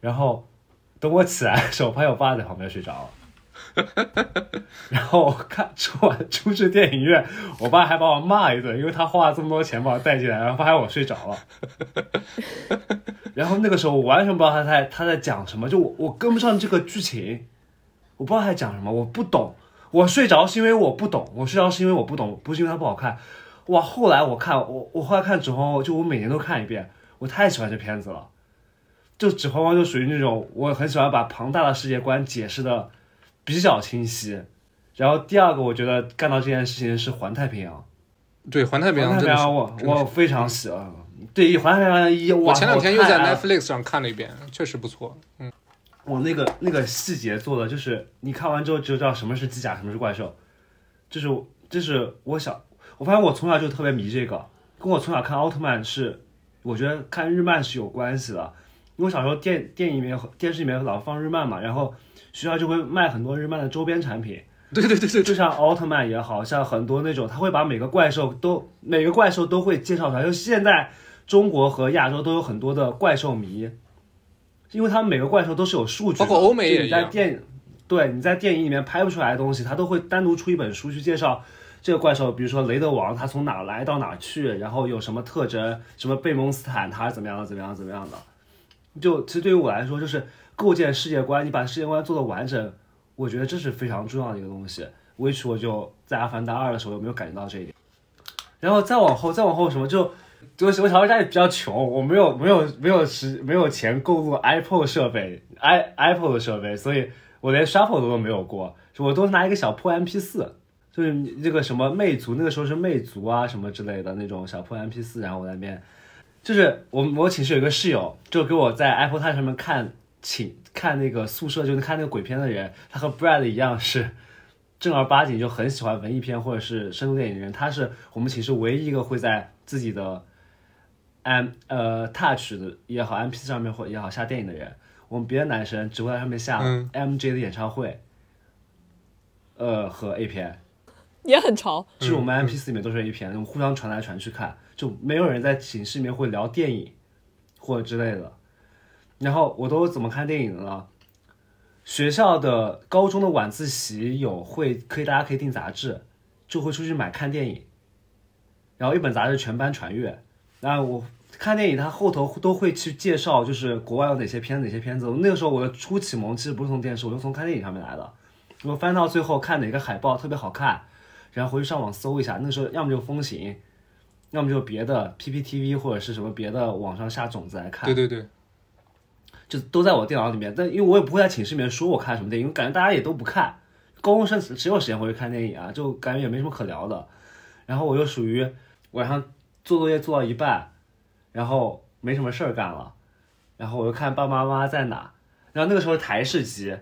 然后等我起来的时候，我发现我爸在旁边睡着了。然后我看出完出去电影院，我爸还把我骂一顿，因为他花了这么多钱把我带进来，然后发现我睡着了。然后那个时候我完全不知道他在他在讲什么，就我我跟不上这个剧情，我不知道他讲什么，我不懂。我睡着是因为我不懂，我睡着是因为我不懂，不是因为它不好看。哇，后来我看我我后来看《指环王》，就我每年都看一遍，我太喜欢这片子了。就《指环王》就属于那种我很喜欢把庞大的世界观解释的比较清晰。然后第二个，我觉得干到这件事情是《环太平洋》。对，《环太平洋环》太真的是平洋我我非常喜欢。对，《环太平洋一》，我前两天又在 Netflix 上看了一遍，确实不错。嗯，我那个那个细节做的，就是你看完之后就知道什么是机甲，什么是怪兽。就是就是我想，我发现我从小就特别迷这个，跟我从小看奥特曼是，我觉得看日漫是有关系的。因为小时候电电影里面、电视里面老放日漫嘛，然后学校就会卖很多日漫的周边产品，对对对对对，就像奥特曼也好像很多那种，他会把每个怪兽都每个怪兽都会介绍出来。就现在中国和亚洲都有很多的怪兽迷，因为他们每个怪兽都是有数据的，包括欧美也就你在电对你在电影里面拍不出来的东西，他都会单独出一本书去介绍。这个怪兽，比如说雷德王，他从哪来到哪去，然后有什么特征，什么贝蒙斯坦他是怎么样的，怎么样，怎么样的。就其实对于我来说，就是构建世界观，你把世界观做的完整，我觉得这是非常重要的一个东西。which 我就在《阿凡达二》的时候有没有感觉到这一点？然后再往后，再往后什么就，就我小时候家里比较穷，我没有没有没有时没有钱购入 Apple 设备，i Apple 的设备，所以我连 Shuffle 都没有过，我都拿一个小破 MP 四，就是那个什么魅族，那个时候是魅族啊什么之类的那种小破 MP 四，然后我在那边，就是我我寝室有一个室友，就给我在 Apple Touch 上面看寝看那个宿舍，就是看那个鬼片的人，他和 Brad 一样是。正儿八经就很喜欢文艺片或者是深度电影的人，他是我们寝室唯一一个会在自己的 M 呃 Touch 的也好 M P 四上面或也好下电影的人。我们别的男生只会在上面下嗯 M J 的演唱会，呃和 A 片，也很潮。就是我们 M P 四里面都是 A 片，我们互相传来传去看，就没有人在寝室里面会聊电影或者之类的。然后我都怎么看电影的呢？学校的高中的晚自习有会可以大家可以订杂志，就会出去买看电影，然后一本杂志全班传阅。那我看电影，它后头都会去介绍，就是国外有哪些片子哪些片子。那个时候我的初启蒙其实不是从电视，我是从看电影上面来的。我翻到最后看哪个海报特别好看，然后回去上网搜一下。那个时候要么就风行，要么就别的 PPTV 或者是什么别的网上下种子来看。对对对，就都在我电脑里面，但因为我也不会在寝室里面说我看什么电影，因为感觉大家也都不看，高中生谁有时间回去看电影啊？就感觉也没什么可聊的。然后我又属于晚上做作业做到一半，然后没什么事儿干了，然后我就看爸爸妈妈在哪。然后那个时候台式机，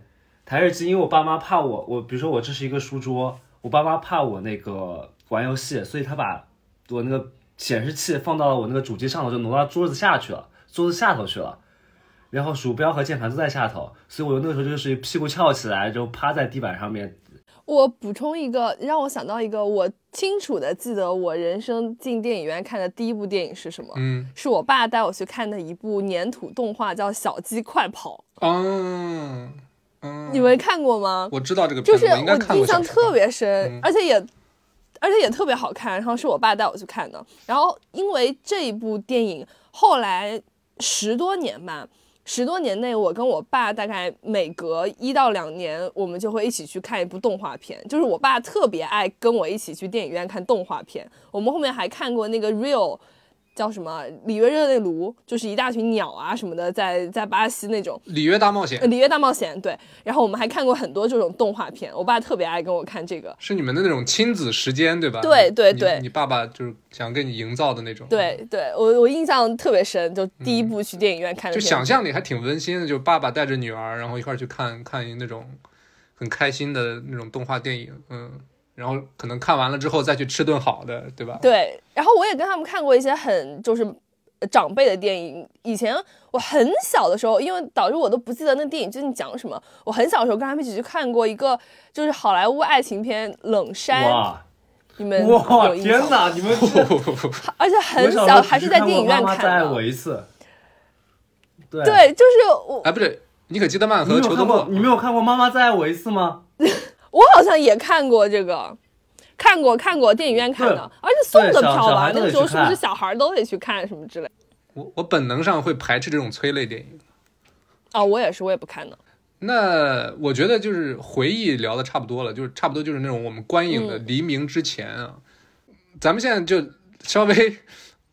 台式机，因为我爸妈怕我，我比如说我这是一个书桌，我爸妈怕我那个玩游戏，所以他把我那个显示器放到了我那个主机上头，就挪到桌子下去了，桌子下头去了。然后鼠标和键盘都在下头，所以我那个时候就是屁股翘起来，就趴在地板上面。我补充一个，让我想到一个，我清楚的记得我人生进电影院看的第一部电影是什么？嗯是我爸带我去看的一部粘土动画，叫《小鸡快跑嗯嗯》，，你们看过吗？我知道这个片子，就是我印象特别深，嗯而且也而且也特别好看。然后是我爸带我去看的。然后因为这一部电影，后来十多年吧，十多年内，我跟我爸大概每隔一到两年，我们就会一起去看一部动画片。就是我爸特别爱跟我一起去电影院看动画片。我们后面还看过那个 Real。叫什么？里约热内卢，就是一大群鸟啊什么的，在在巴西那种，里约大冒险呃里约大冒险，对。然后我们还看过很多这种动画片，我爸特别爱跟我看这个。是你们的那种亲子时间，对吧？对对对你爸爸就是想给你营造的那种，，对对，我我印象特别深，就第一部去电影院看的就，想象里还挺温馨的，就爸爸带着女儿，然后一块儿去看看一那种很开心的那种动画电影，嗯，然后可能看完了之后再去吃顿好的，对吧？对。然后我也跟他们看过一些很就是呃长辈的电影。以前我很小的时候，因为导致我都不记得那电影究竟讲什么。我很小的时候跟他们一起去看过一个就是好莱坞爱情片《冷山》，哇你们哇？天哪！你们 而且很小还是在电影院看的妈妈再爱我。一次。对，对，就是我哎，不对，你可基德曼你没有看过和裘德莫，你没有看过《妈妈再爱我一次》吗？我好像也看过这个，看过看过电影院看的，而且送的票吧？那个时候是不是小孩都得去看什么之类？我我本能上会排斥这种催泪电影。啊，我也是，我也不看的。那我觉得就是回忆聊的差不多了，就是差不多就是那种我们观影的黎明之前啊，咱们现在就稍微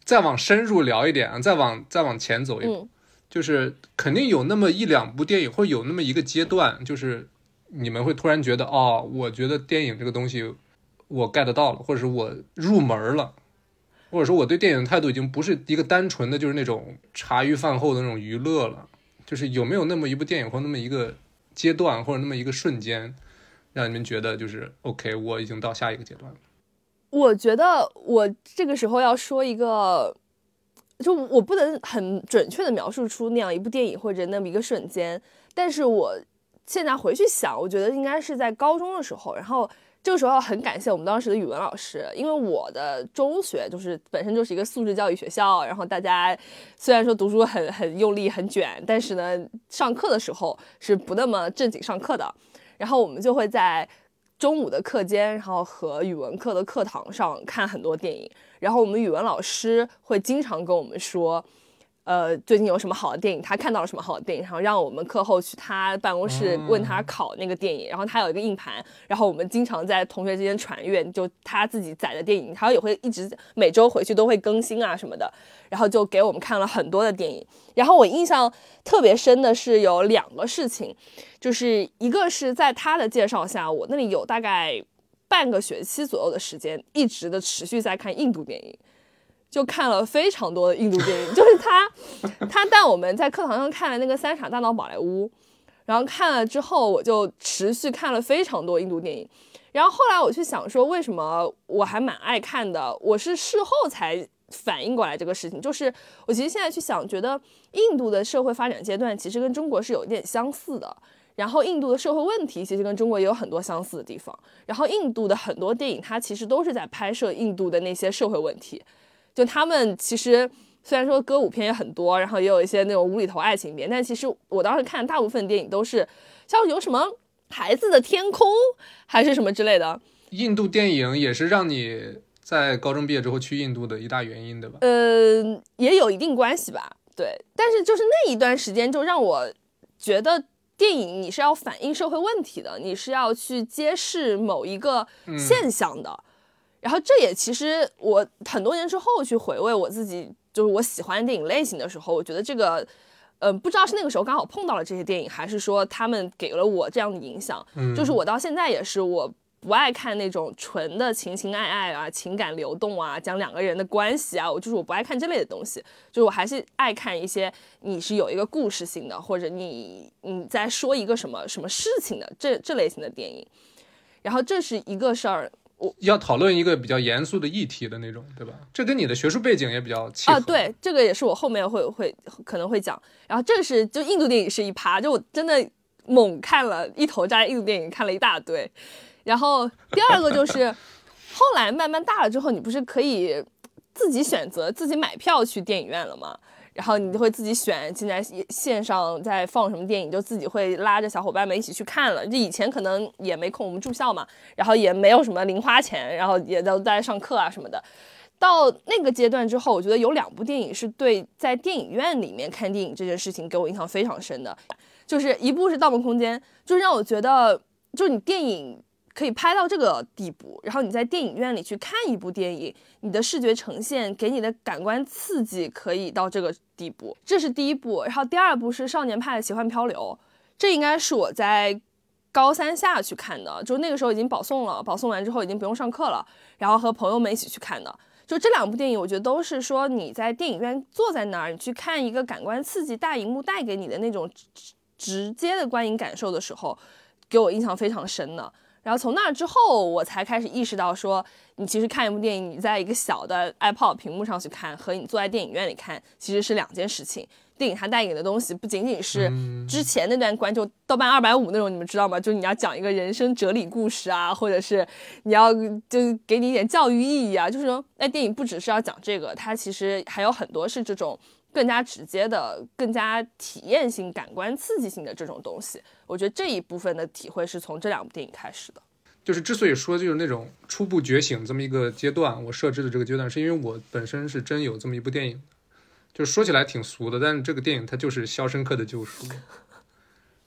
再往深入聊一点啊，再往再往前走一步，嗯就是肯定有那么一两部电影，或者有那么一个阶段，就是你们会突然觉得，哦，我觉得电影这个东西我 get 到了，或者是我入门了。或者说，我对电影的态度已经不是一个单纯的就是那种茶余饭后的那种娱乐了，就是有没有那么一部电影或那么一个阶段或者那么一个瞬间，让你们觉得就是 OK，我已经到下一个阶段了。我觉得我这个时候要说一个，就我不能很准确的描述出那样一部电影或者那么一个瞬间，但是我现在回去想，我觉得应该是在高中的时候，然后这个时候很感谢我们当时的语文老师，因为我的中学就是本身就是一个素质教育学校，然后大家虽然说读书很很用力很卷，但是呢，上课的时候是不那么正经上课的，然后我们就会在中午的课间，然后和语文课的课堂上看很多电影，然后我们语文老师会经常跟我们说。呃，最近有什么好的电影？他看到了什么好的电影，然后让我们课后去他办公室问他考那个电影。然后他有一个硬盘，然后我们经常在同学之间传阅，就他自己载的电影，他也会一直每周回去都会更新啊什么的。然后就给我们看了很多的电影。然后我印象特别深的是有两个事情，就是一个是在他的介绍下，我那里有大概半个学期左右的时间，一直的持续在看印度电影。就看了非常多的印度电影，就是他，他带我们在课堂上看了那个《三傻大闹宝莱坞》，然后看了之后，我就持续看了非常多印度电影。然后后来我去想说，为什么我还蛮爱看的？我是事后才反应过来这个事情，就是我其实现在去想，觉得印度的社会发展阶段其实跟中国是有一点相似的，然后印度的社会问题其实跟中国也有很多相似的地方，然后印度的很多电影它其实都是在拍摄印度的那些社会问题。就他们其实虽然说歌舞片也很多，然后也有一些那种无厘头爱情片，但其实我当时看大部分电影都是像有什么《孩子的天空》还是什么之类的。印度电影也是让你在高中毕业之后去印度的一大原因，对吧？呃，也有一定关系吧。对，但是就是那一段时间，就让我觉得电影你是要反映社会问题的，你是要去揭示某一个现象的。然后这也其实我很多年之后去回味我自己，就是我喜欢电影类型的时候，我觉得这个，嗯，不知道是那个时候刚好碰到了这些电影，还是说他们给了我这样的影响。嗯，就是我到现在也是，我不爱看那种纯的情情爱爱啊、情感流动啊、讲两个人的关系啊，我就是我不爱看这类的东西。就是我还是爱看一些你是有一个故事性的，或者你你在说一个什么什么事情的这这类型的电影。然后这是一个事儿。要讨论一个比较严肃的议题的那种，对吧？这跟你的学术背景也比较契合啊。对，这个也是我后面会会可能会讲。然后这是就印度电影是一趴，就我真的猛看了一头扎印度电影，看了一大堆。然后第二个就是 后来慢慢大了之后，你不是可以自己选择自己买票去电影院了吗？然后你就会自己选现在线上在放什么电影，就自己会拉着小伙伴们一起去看了。就以前可能也没空，我们住校嘛，然后也没有什么零花钱，然后也都在上课啊什么的。到那个阶段之后，我觉得有两部电影是对在电影院里面看电影这件事情给我印象非常深的，就是一部是《盗梦空间》，就是让我觉得，就是你电影。可以拍到这个地步，然后你在电影院里去看一部电影，你的视觉呈现给你的感官刺激可以到这个地步，这是第一部。然后第二部是《少年派的奇幻漂流》，这应该是我在高三下去看的，就那个时候已经保送了，保送完之后已经不用上课了，然后和朋友们一起去看的。就这两部电影，我觉得都是说你在电影院坐在那儿，你去看一个感官刺激大荧幕带给你的那种直直接的观影感受的时候，给我印象非常深的。然后从那之后，我才开始意识到，说你其实看一部电影，你在一个小的 iPod 屏幕上去看，和你坐在电影院里看，其实是两件事情。电影它带给你的东西，不仅仅是之前那段关就豆瓣二百五那种，你们知道吗？就是你要讲一个人生哲理故事啊，或者是你要就给你一点教育意义啊，就是说，那电影不只是要讲这个，它其实还有很多是这种。更加直接的、更加体验性、感官刺激性的这种东西，我觉得这一部分的体会是从这两部电影开始的。就是之所以说就是那种初步觉醒这么一个阶段，我设置的这个阶段，是因为我本身是真有这么一部电影，就是说起来挺俗的，但是这个电影它就是《肖申克的救赎》，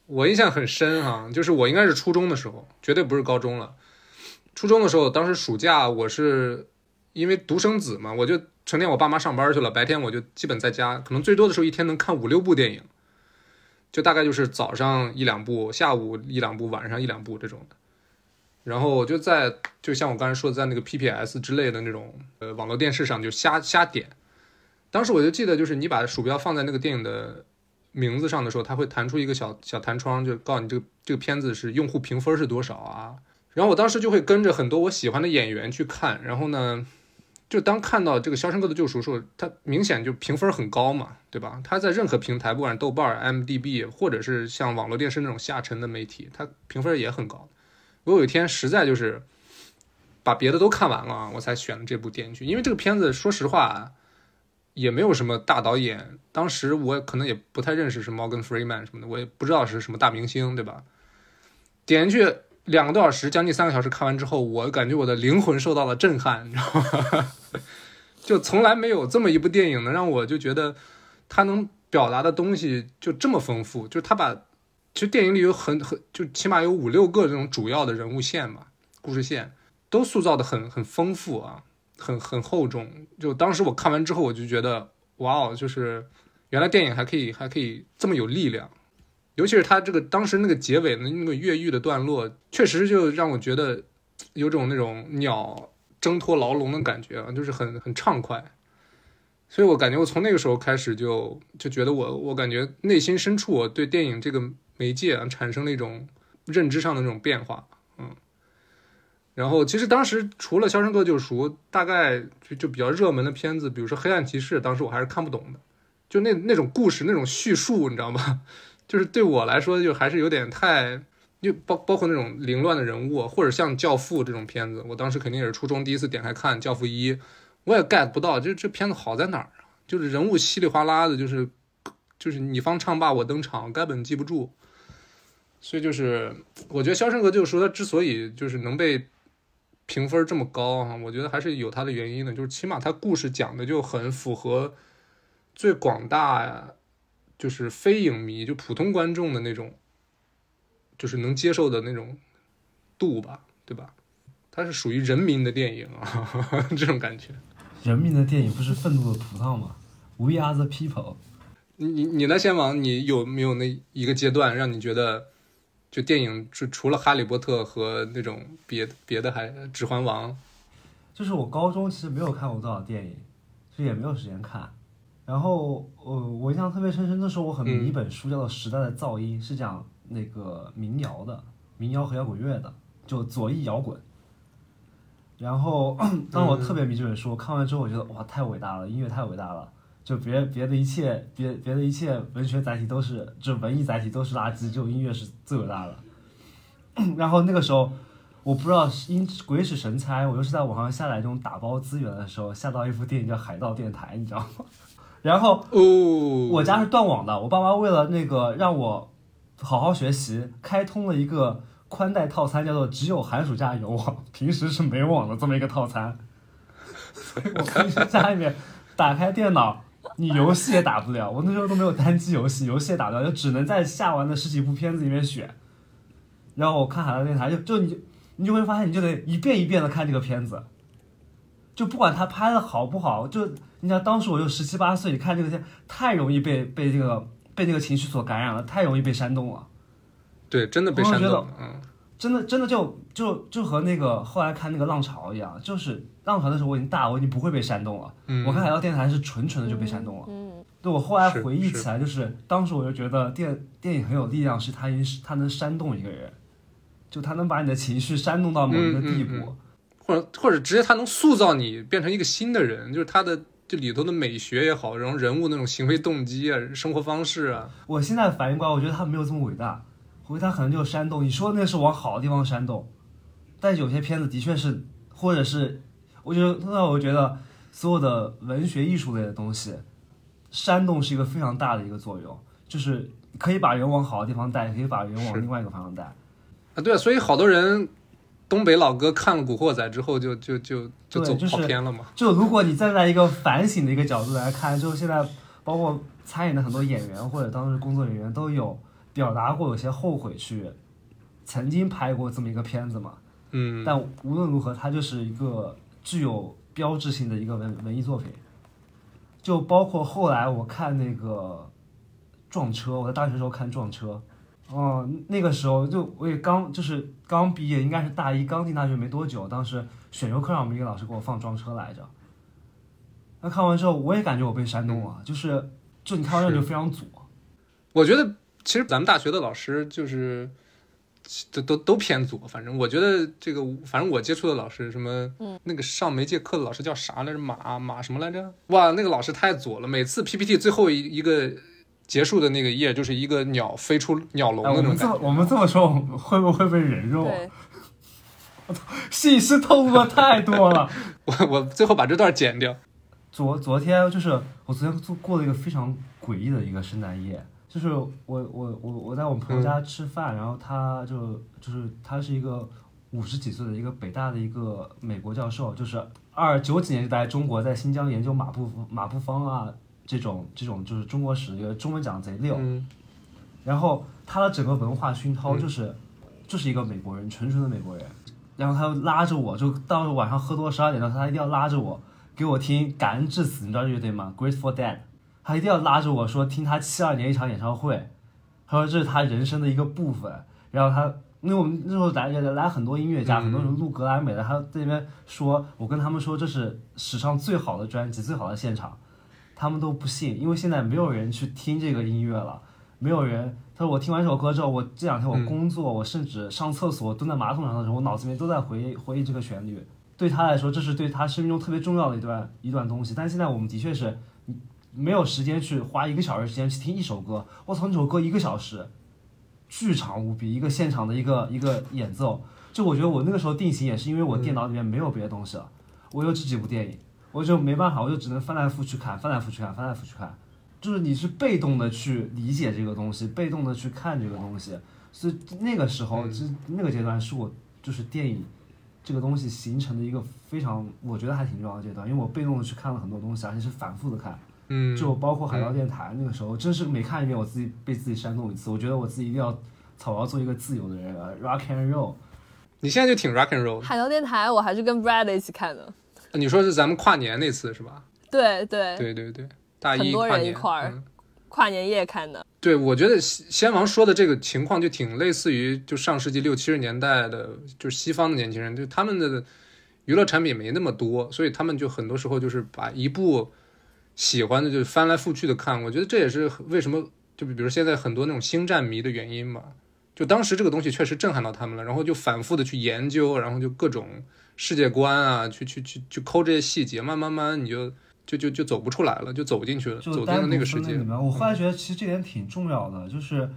我印象很深哈，就是我应该是初中的时候，绝对不是高中了。初中的时候，当时暑假我是因为独生子嘛，我就。成天我爸妈上班去了，白天我就基本在家，可能最多的时候一天能看五六部电影，就大概就是早上一两部，下午一两部，晚上一两部这种的。然后我就在，就像我刚才说的，在那个 PPS 之类的那种呃网络电视上就瞎瞎点。当时我就记得，就是你把鼠标放在那个电影的名字上的时候，它会弹出一个小小弹窗，就告诉你这个这个片子是用户评分是多少啊。然后我当时就会跟着很多我喜欢的演员去看，然后呢。就当看到这个《肖申克的救赎》的时候，它明显就评分很高嘛，对吧？它在任何平台，不管是豆瓣、MDB，或者是像网络电视那种下沉的媒体，它评分也很高。我有一天实在就是把别的都看完了，我才选了这部电影剧，因为这个片子说实话也没有什么大导演，当时我可能也不太认识什么 Morgan Freeman 什么的，我也不知道是什么大明星，对吧？点进去两个多小时，将近三个小时看完之后，我感觉我的灵魂受到了震撼，你知道吗？就从来没有这么一部电影能让我就觉得它能表达的东西就这么丰富，就是他把其实电影里有很很就起码有五六个这种主要的人物线吧，故事线都塑造的很很丰富啊，很很厚重。就当时我看完之后，我就觉得哇哦，就是原来电影还可以还可以这么有力量。尤其是他这个当时那个结尾的那个越狱的段落，确实就让我觉得有种那种鸟挣脱牢笼的感觉啊，就是很很畅快。所以我感觉我从那个时候开始就就觉得我我感觉内心深处我对电影这个媒介啊产生了一种认知上的那种变化，嗯。然后其实当时除了《肖申克救赎》，大概就就比较热门的片子，比如说《黑暗骑士》，当时我还是看不懂的，就那那种故事那种叙述，你知道吗？就是对我来说，就还是有点太，就包包括那种凌乱的人物，或者像《教父》这种片子，我当时肯定也是初中第一次点开看《教父一》，我也 get 不到，就这片子好在哪儿啊？就是人物稀里哗啦的，就是就是你方唱罢我登场，根本记不住。所以就是我觉得《肖申克救赎》它之所以就是能被评分这么高啊，我觉得还是有它的原因的，就是起码它故事讲的就很符合最广大呀。就是非影迷，就普通观众的那种，就是能接受的那种度吧，对吧？它是属于人民的电影啊，这种感觉。人民的电影不是愤怒的葡萄吗？We are the people。你你你呢，先王，你有没有那一个阶段让你觉得，就电影除除了《哈利波特》和那种别别的还《指环王》？就是我高中其实没有看过多少电影，就也没有时间看。然后，呃，我印象特别深深的时候，我很迷一本书，叫做《时代的噪音》，是讲那个民谣的，民谣和摇滚乐的，就左翼摇滚。然后，当我特别迷这本书，看完之后，我觉得哇，太伟大了，音乐太伟大了，就别别的一切，别别的一切文学载体都是，就文艺载体都是垃圾，只有音乐是最伟大的。然后那个时候，我不知道因鬼使神差，我又是在网上下载这种打包资源的时候，下到一部电影叫《海盗电台》，你知道吗？然后哦，我家是断网的，我爸妈为了那个让我好好学习，开通了一个宽带套餐，叫做只有寒暑假有网，平时是没网的这么一个套餐。所以我平时家里面打开电脑，你游戏也打不了，我那时候都没有单机游戏，游戏也打不了，就只能在下完的十几部片子里面选。然后我看海盗电台，就就你你就会发现，你就得一遍一遍的看这个片子。就不管他拍的好不好，就你想当时我就十七八岁，你看这个片太容易被被这个被这个情绪所感染了，太容易被煽动了。对，真的被煽动了，嗯，真的真的就就就和那个后来看那个浪潮一样，就是浪潮的时候我已经大，我已经不会被煽动了。嗯，我看海盗电台是纯纯的就被煽动了。嗯，对我后来回忆起来，就是当时我就觉得电电影很有力量，是它因它能煽动一个人，就它能把你的情绪煽动到某一个地步。嗯嗯嗯或者或者直接他能塑造你变成一个新的人，就是他的这里头的美学也好，然后人物那种行为动机啊、生活方式啊。我现在反应过来，我觉得他没有这么伟大，我觉得他可能就是煽动。你说那是往好的地方煽动，但有些片子的确是，或者是，我觉得那我觉得所有的文学艺术类的东西，煽动是一个非常大的一个作用，就是可以把人往好的地方带，也可以把人往另外一个方向带。啊，对啊，所以好多人东北老哥看了《古惑仔》之后就，就就就走对就是跑偏了嘛。就如果你站在一个反省的一个角度来看，就现在包括参演的很多演员或者当时工作人员都有表达过有些后悔去曾经拍过这么一个片子嘛。嗯，但无论如何，它就是一个具有标志性的一个文文艺作品。就包括后来我看那个撞车，我在大学时候看撞车，哦、那个时候就我也刚就是刚毕业，应该是大一刚进大学没多久，当时选修课上我们一个老师给我放装车来着。那看完之后，我也感觉我被煽动了，就是就你看完之后就非常左，我觉得其实咱们大学的老师就是都都都偏左。反正我觉得这个，反正我接触的老师，什么，嗯那个上媒介课的老师叫啥来着？马马什么来着？哇，那个老师太左了，每次 PPT 最后一一个结束的那个页就是一个鸟飞出鸟笼哎，的那种感觉。我们这么说，我们会不会被人肉？对，信息透露的太多了。我我最后把这段剪掉。昨昨天就是我昨天做过了一个非常诡异的一个圣诞夜，就是我我我我在我们朋友家吃饭，然后他就就是他是一个五十几岁的一个北大的一个美国教授，就是二九几年就来中国，在新疆研究马步马步芳啊这种这种就是中国史，一个中文讲得贼溜。嗯然后他的整个文化熏陶就是、就是一个美国人，纯纯的美国人。然后他就拉着我，就到晚上喝多十二点了，他一定要拉着我给我听《感恩至死》，你知道这乐队吗？Grateful Dead。他一定要拉着我说听他七二年一场演唱会，他说这是他人生的一个部分。然后他，因为我们那时候来来来很多音乐家，嗯很多人录格莱美的，他在那边说，我跟他们说这是史上最好的专辑，最好的现场，他们都不信，因为现在没有人去听这个音乐了。没有人。他说我听完这首歌之后，我这两天我嗯工作，我甚至上厕所蹲在马桶上的时候，我脑子里面都在回忆回忆这个旋律。对他来说，这是对他生命中特别重要的一段一段东西。但现在我们的确是没有时间去花一个小时时间去听一首歌。我操，那首歌一个小时，巨长无比，一个现场的一个一个演奏。就我觉得我那个时候定型也是因为我电脑里面没有别的东西了，我有这几部电影，我就没办法，我就只能翻来覆去看，翻来覆去看，翻来覆去看。就是你是被动的去理解这个东西，被动的去看这个东西，所以那个时候，嗯就那个阶段是我就是电影这个东西形成的一个非常我觉得还挺重要的阶段，因为我被动的去看了很多东西，而且是反复的看，嗯，就包括海盗电台那个时候，真是每看一遍我自己被自己煽动一次，我觉得我自己一定要草要做一个自由的人呃，rock and roll。你现在就挺 rock and roll。海盗电台我还是跟 Brad 一起看的。你说是咱们跨年那次是吧？对对，对对对，大一跨年人一块儿嗯跨年夜看的。对，我觉得先先王说的这个情况就挺类似于就上世纪六七十年代的，就是西方的年轻人，就他们的娱乐产品没那么多，所以他们就很多时候就是把一部喜欢的就翻来覆去的看。我觉得这也是为什么就比如现在很多那种星战迷的原因嘛。就当时这个东西确实震撼到他们了，然后就反复的去研究，然后就各种世界观啊，去去去去抠这些细节，慢慢慢你就就就就走不出来了，就走进去了，走进了那个世界里。面，我后来觉得其实这点挺重要的，就是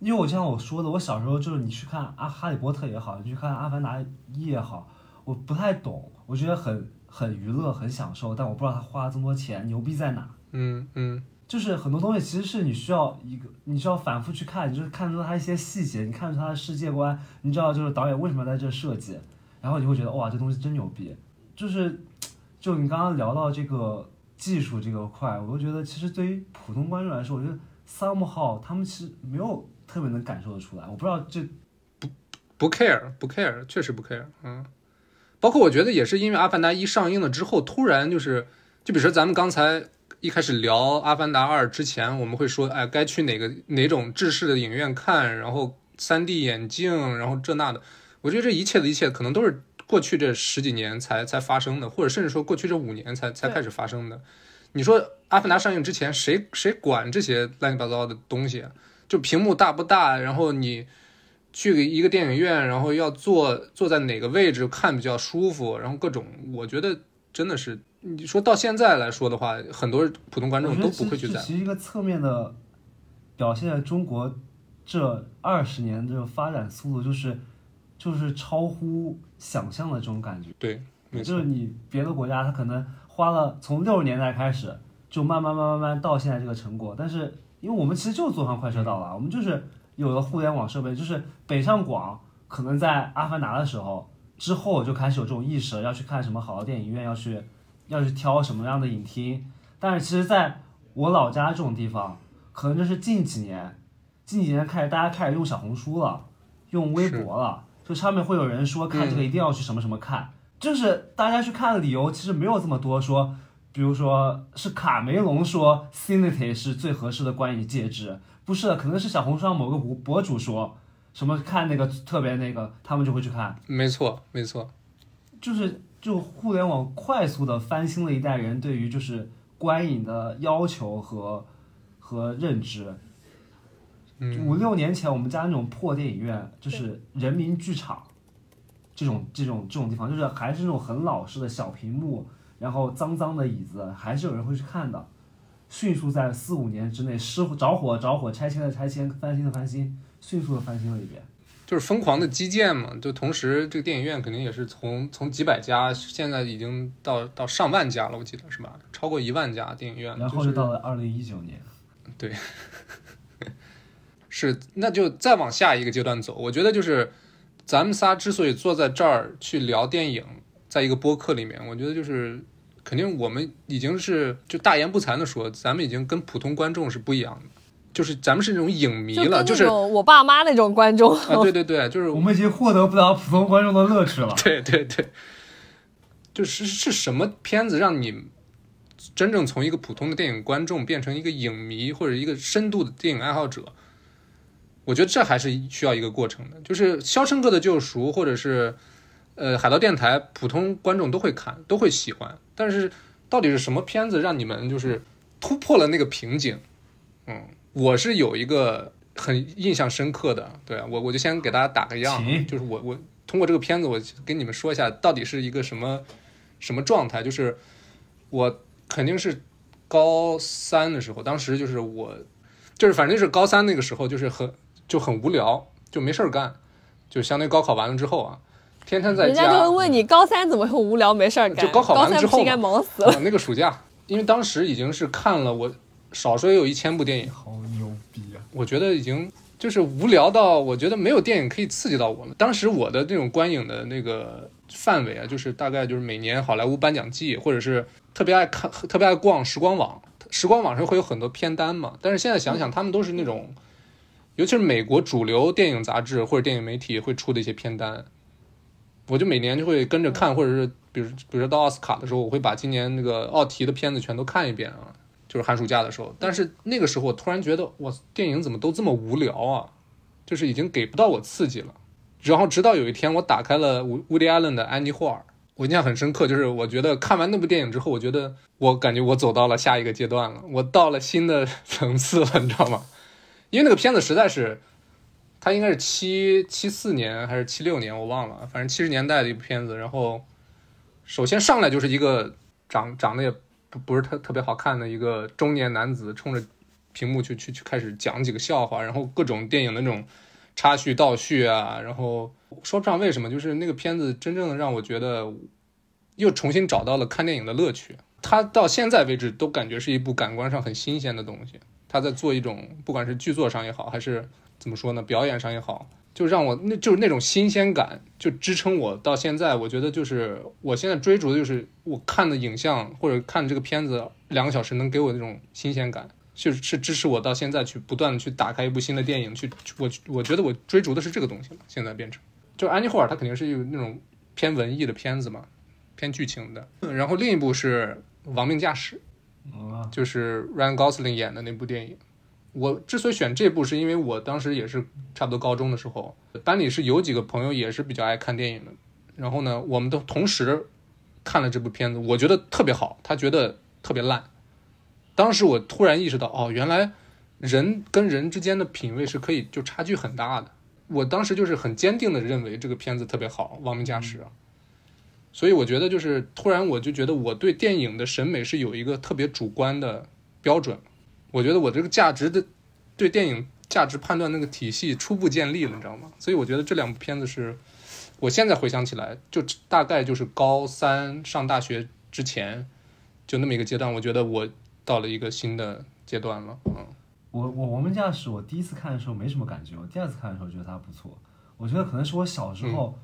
因为我就像我说的，我小时候就是你去看阿《哈利波特》也好，你去看《阿凡达一》也好，我不太懂，我觉得很很娱乐，很享受，但我不知道他花了这么多钱牛逼在哪。嗯嗯就是很多东西其实是你需要一个，你需要反复去看，你就是看出它一些细节，你看出它的世界观，你知道就是导演为什么要在这设计，然后你会觉得哇这东西真牛逼。就是就你刚刚聊到这个技术这个块，我就觉得其实对于普通观众来说，我觉得 somehow 他们其实没有特别能感受得出来。我不知道这不 care，不 care，确实不 care。嗯，包括我觉得也是因为《阿凡达一》上映了之后，突然就是，就比如说咱们刚才一开始聊《阿凡达二》之前，我们会说，哎，该去哪个哪种制式的影院看，然后 3D 眼镜，然后这那的。我觉得这一切的一切，可能都是过去这十几年才才发生的，或者甚至说过去这五年才才开始发生的。你说《阿凡达》上映之前，谁谁管这些乱七八糟的东西啊？就屏幕大不大，然后你去一个电影院，然后要坐坐在哪个位置看比较舒服，然后各种，我觉得真的是，你说到现在来说的话，很多普通观众都不会去在乎。这这其实一个侧面的表现在中国这二十年这个发展速度，就是就是超乎想象的这种感觉。对，没错就是，你别的国家，他可能花了从六十年代开始，就慢慢慢慢慢慢到现在这个成果，但是因为我们其实就是坐上快车道了，我们就是有了互联网设备，就是北上广可能在《阿凡达》的时候之后就开始有这种意识了，要去看什么好的电影院，要去要去挑什么样的影厅。但是其实在我老家这种地方，可能就是近几年，近几年开始大家开始用小红书了，用微博了，就上面会有人说看这个一定要去什么什么看，就是大家去看的理由其实没有这么多说。比如说是卡梅隆说 Cinity 是最合适的观影介质，不是的，可能是小红书上某个博博主说什么看那个特别那个，他们就会去看，没错，没错，就是就互联网快速的翻新了一代人对于就是观影的要求和和认知。嗯五六年前我们家那种破电影院，就是人民剧场，这种这种这种地方，就是还是那种很老式的小屏幕，然后脏脏的椅子，还是有人会去看的。迅速在四五年之内，失火着火着火，拆迁的拆迁，翻新的翻新，迅速的翻新了一遍。就是疯狂的基建嘛，就同时这个电影院肯定也是从从几百家，现在已经到到上万家了，我记得是吧？超过一万家电影院，然后就就是到了二零一九年，是，那就再往下一个阶段走。我觉得就是咱们仨之所以坐在这儿去聊电影，在一个播客里面，我觉得就是肯定我们已经是就大言不惭的说，咱们已经跟普通观众是不一样的，就是咱们是那种影迷了，就是我爸妈那种观众，啊，对对对，就是我们已经获得不了普通观众的乐趣了。对对对，就是是什么片子让你真正从一个普通的电影观众变成一个影迷或者一个深度的电影爱好者？我觉得这还是需要一个过程的。就是《肖申克的救赎》或者是呃《海盗电台》，普通观众都会看，都会喜欢。但是到底是什么片子让你们就是突破了那个瓶颈？嗯，我是有一个很印象深刻的，对啊，我我就先给大家打个样请，就是我我通过这个片子，我跟你们说一下到底是一个什么什么状态。就是我肯定是高三的时候，当时就是我就是反正就是高三那个时候，就是很就很无聊，就没事儿干，就相当于高考完了之后啊，天天在家人家就会问你高三怎么会无聊没事儿干？就高考完了之后应该忙死了？啊那个暑假，因为当时已经是看了我少说也有一千部电影。好牛逼啊！我觉得已经就是无聊到，我觉得没有电影可以刺激到我了。当时我的那种观影的那个范围啊，就是大概就是每年好莱坞颁奖季，或者是特别爱看、特别爱逛时光网。时光网上会有很多片单嘛，但是现在想想，他们都是那种，尤其是美国主流电影杂志或者电影媒体会出的一些片单，我就每年就会跟着看，或者是比如比如说到奥斯卡的时候，我会把今年那个奥提的片子全都看一遍啊。就是寒暑假的时候，但是那个时候我突然觉得，哇，电影怎么都这么无聊啊？就是已经给不到我刺激了。然后直到有一天，我打开了乌乌迪·艾伦的《安妮霍尔》，我印象很深刻，就是我觉得看完那部电影之后，我觉得我感觉我走到了下一个阶段了，我到了新的层次了，你知道吗？因为那个片子实在是，它应该是七七四年还是七六年，我忘了，反正七十年代的一部片子。然后首先上来就是一个长长得也不不是特特别好看的一个中年男子，冲着屏幕去去去开始讲几个笑话，然后各种电影的那种插叙倒叙啊，然后说不上为什么，就是那个片子真正的让我觉得又重新找到了看电影的乐趣。它到现在为止都感觉是一部感官上很新鲜的东西。他在做一种不管是剧作上也好，还是怎么说呢，表演上也好，就让我那就是那种新鲜感，就支撑我到现在。我觉得就是我现在追逐的就是我看的影像或者看这个片子两个小时能给我那种新鲜感，就是是支持我到现在去不断的去打开一部新的电影，去我我觉得我追逐的是这个东西。现在变成就安妮霍尔，他肯定是有那种偏文艺的片子嘛，偏剧情的。然后另一部是《亡命驾驶》。啊，就是 Ryan Gosling 演的那部电影。我之所以选这部，是因为我当时也是差不多高中的时候，班里是有几个朋友也是比较爱看电影的。然后呢，我们都同时看了这部片子，我觉得特别好，他觉得特别烂。当时我突然意识到，哦，原来人跟人之间的品味是可以就差距很大的。我当时就是很坚定的认为这个片子特别好，《亡命驾驶》啊。所以我觉得就是突然我就觉得我对电影的审美是有一个特别主观的标准，我觉得我这个价值的对电影价值判断那个体系初步建立了，你知道吗？所以我觉得这两部片子是我现在回想起来，就大概就是高三上大学之前就那么一个阶段，我觉得我到了一个新的阶段了，嗯。我我我们驾驶我第一次看的时候没什么感觉，我第二次看的时候觉得它不错。我觉得可能是我小时候，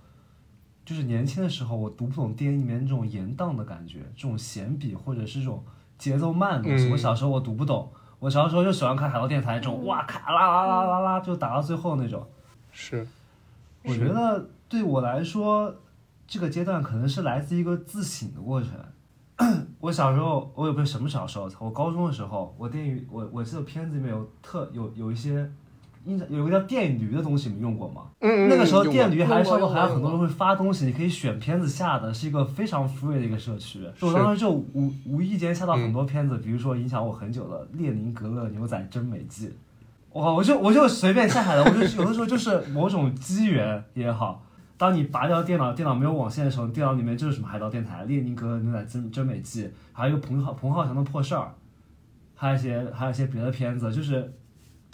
就是年轻的时候，我读不懂电影里面这种延宕的感觉，这种闲笔或者是这种节奏慢的东西。嗯我小时候我读不懂，我小时候就喜欢看海盗电台这种哇咔啦啦啦啦啦就打到最后那种。是，我觉得对我来说，这个阶段可能是来自一个自省的过程。我小时候，我也不是什么小时候，我高中的时候，我电影我我记得片子里面有特有有一些，印象有个叫电驴的东西，你们用过吗？嗯那个时候电驴还上面还有很多人会发东西，你可以选片子下的，是一个非常 free 的一个社区。我当时就无无意间下到很多片子，比如说影响我很久的《列宁格勒牛仔真美记》，我我就我就随便下载的，我就有的时候就是某种机缘也好，当你拔掉电脑，电脑没有网线的时候，电脑里面就是什么海盗电台、列宁格勒牛仔真真美记，还有彭浩彭浩翔的破事儿，还有一些还有一些别的片子，就是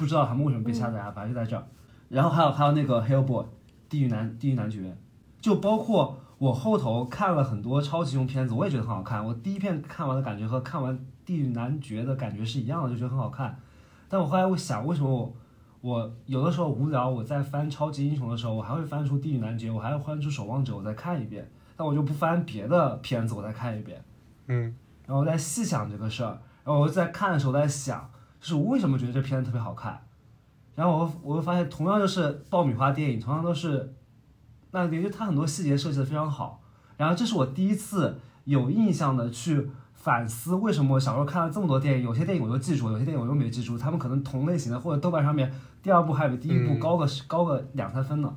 不知道他们为什么被下载啊，反正就在这儿。然后还有还有那个 Hellboy，地狱男地狱男爵，就包括我后头看了很多超级英雄片子，我也觉得很好看。我第一遍看完的感觉和看完地狱男爵的感觉是一样的，就觉得很好看。但我后来我想，为什么我我有的时候无聊，我在翻超级英雄的时候，我还会翻出地狱男爵，我还会翻出守望者，我再看一遍。但我就不翻别的片子，我再看一遍。嗯然后我在细想这个事儿，然后我在看的时候在想，就是我为什么觉得这片子特别好看。然后我我会发现，同样就是爆米花电影，同样都是，那也就它很多细节设计的非常好。然后这是我第一次有印象的去反思，为什么我小时候看了这么多电影，有些电影我就记住，有些电影我又没记住，他们可能同类型的或者豆瓣上面第二部还比第一部嗯高个、高个两三分呢。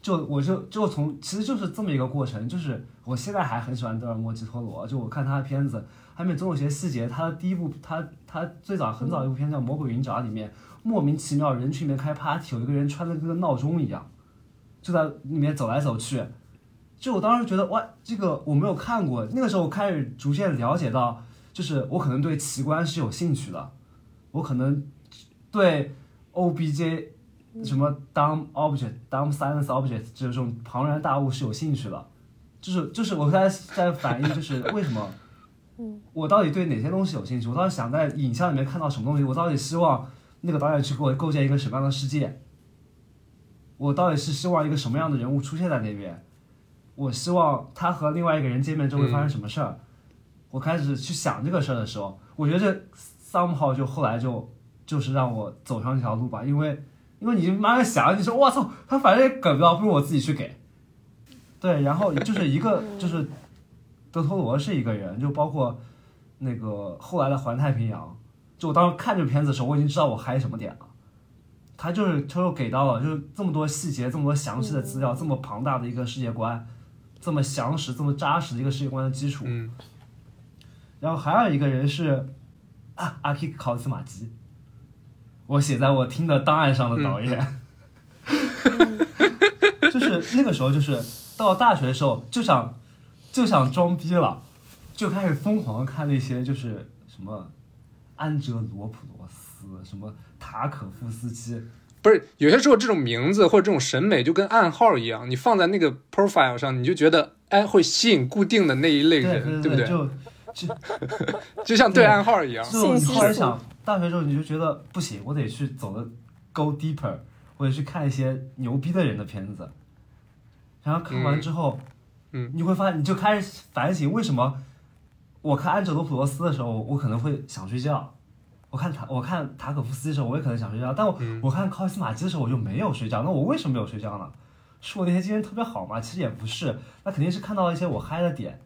就我就就从其实就是这么一个过程，就是我现在还很喜欢德尔莫吉托罗，就我看他的片子，他里面总有些细节，他的第一部他他最早很早一部片叫《魔鬼云爪》里面，莫名其妙人群里面开 party，有一个人穿的跟个闹钟一样，就在里面走来走去，就我当时觉得哇，这个我没有看过，那个时候我开始逐渐了解到，就是我可能对奇观是有兴趣的，我可能对 OBJ 什么 dumb object、dumb silence object 这种庞然大物是有兴趣的，就是就是我在在反映就是为什么，我到底对哪些东西有兴趣？我到底想在影像里面看到什么东西？我到底希望那个导演去给我构建一个什么样的世界？我到底是希望一个什么样的人物出现在那边？我希望他和另外一个人见面之后会发生什么事儿？我开始去想这个事儿的时候，我觉得这 somehow 就后来就就是让我走上这条路吧，因为因为你慢慢想，你说我操，他反正也梗不到，不如我自己去给。对，然后就是一个就是德托罗是一个人，就包括那个后来的《环太平洋》，就我当时看这个片子的时候，我已经知道我嗨什么点了。他就是他又给到了，就是这么多细节，这么多详细的资料，这么庞大的一个世界观，这么详实、这么扎实的一个世界观的基础。嗯然后还有一个人是啊阿基考斯马基，我写在我听的档案上的导演，就是那个时候就是到大学的时候就想就想装逼了，就开始疯狂地看那些就是什么安哲罗普罗斯，什么塔可夫斯基，不是，有些时候这种名字或者这种审美就跟暗号一样，你放在那个 profile 上，你就觉得哎会吸引固定的那一类对人，对不对？就就 就像对暗号一样。就你信息素后来想，大学之后你就觉得不行，我得去走的 go deeper，我得去看一些牛逼的人的片子。然后看完之后，嗯你会发现，你就开始反省为什么我看安哲罗普罗斯的时候，我可能会想睡觉；我看塔我看塔可夫斯基的时候，我也可能想睡觉。但我、嗯我看考斯马基的时候，我就没有睡觉。那我为什么没有睡觉呢？是我那天精神特别好吗？其实也不是，那肯定是看到了一些我嗨的点。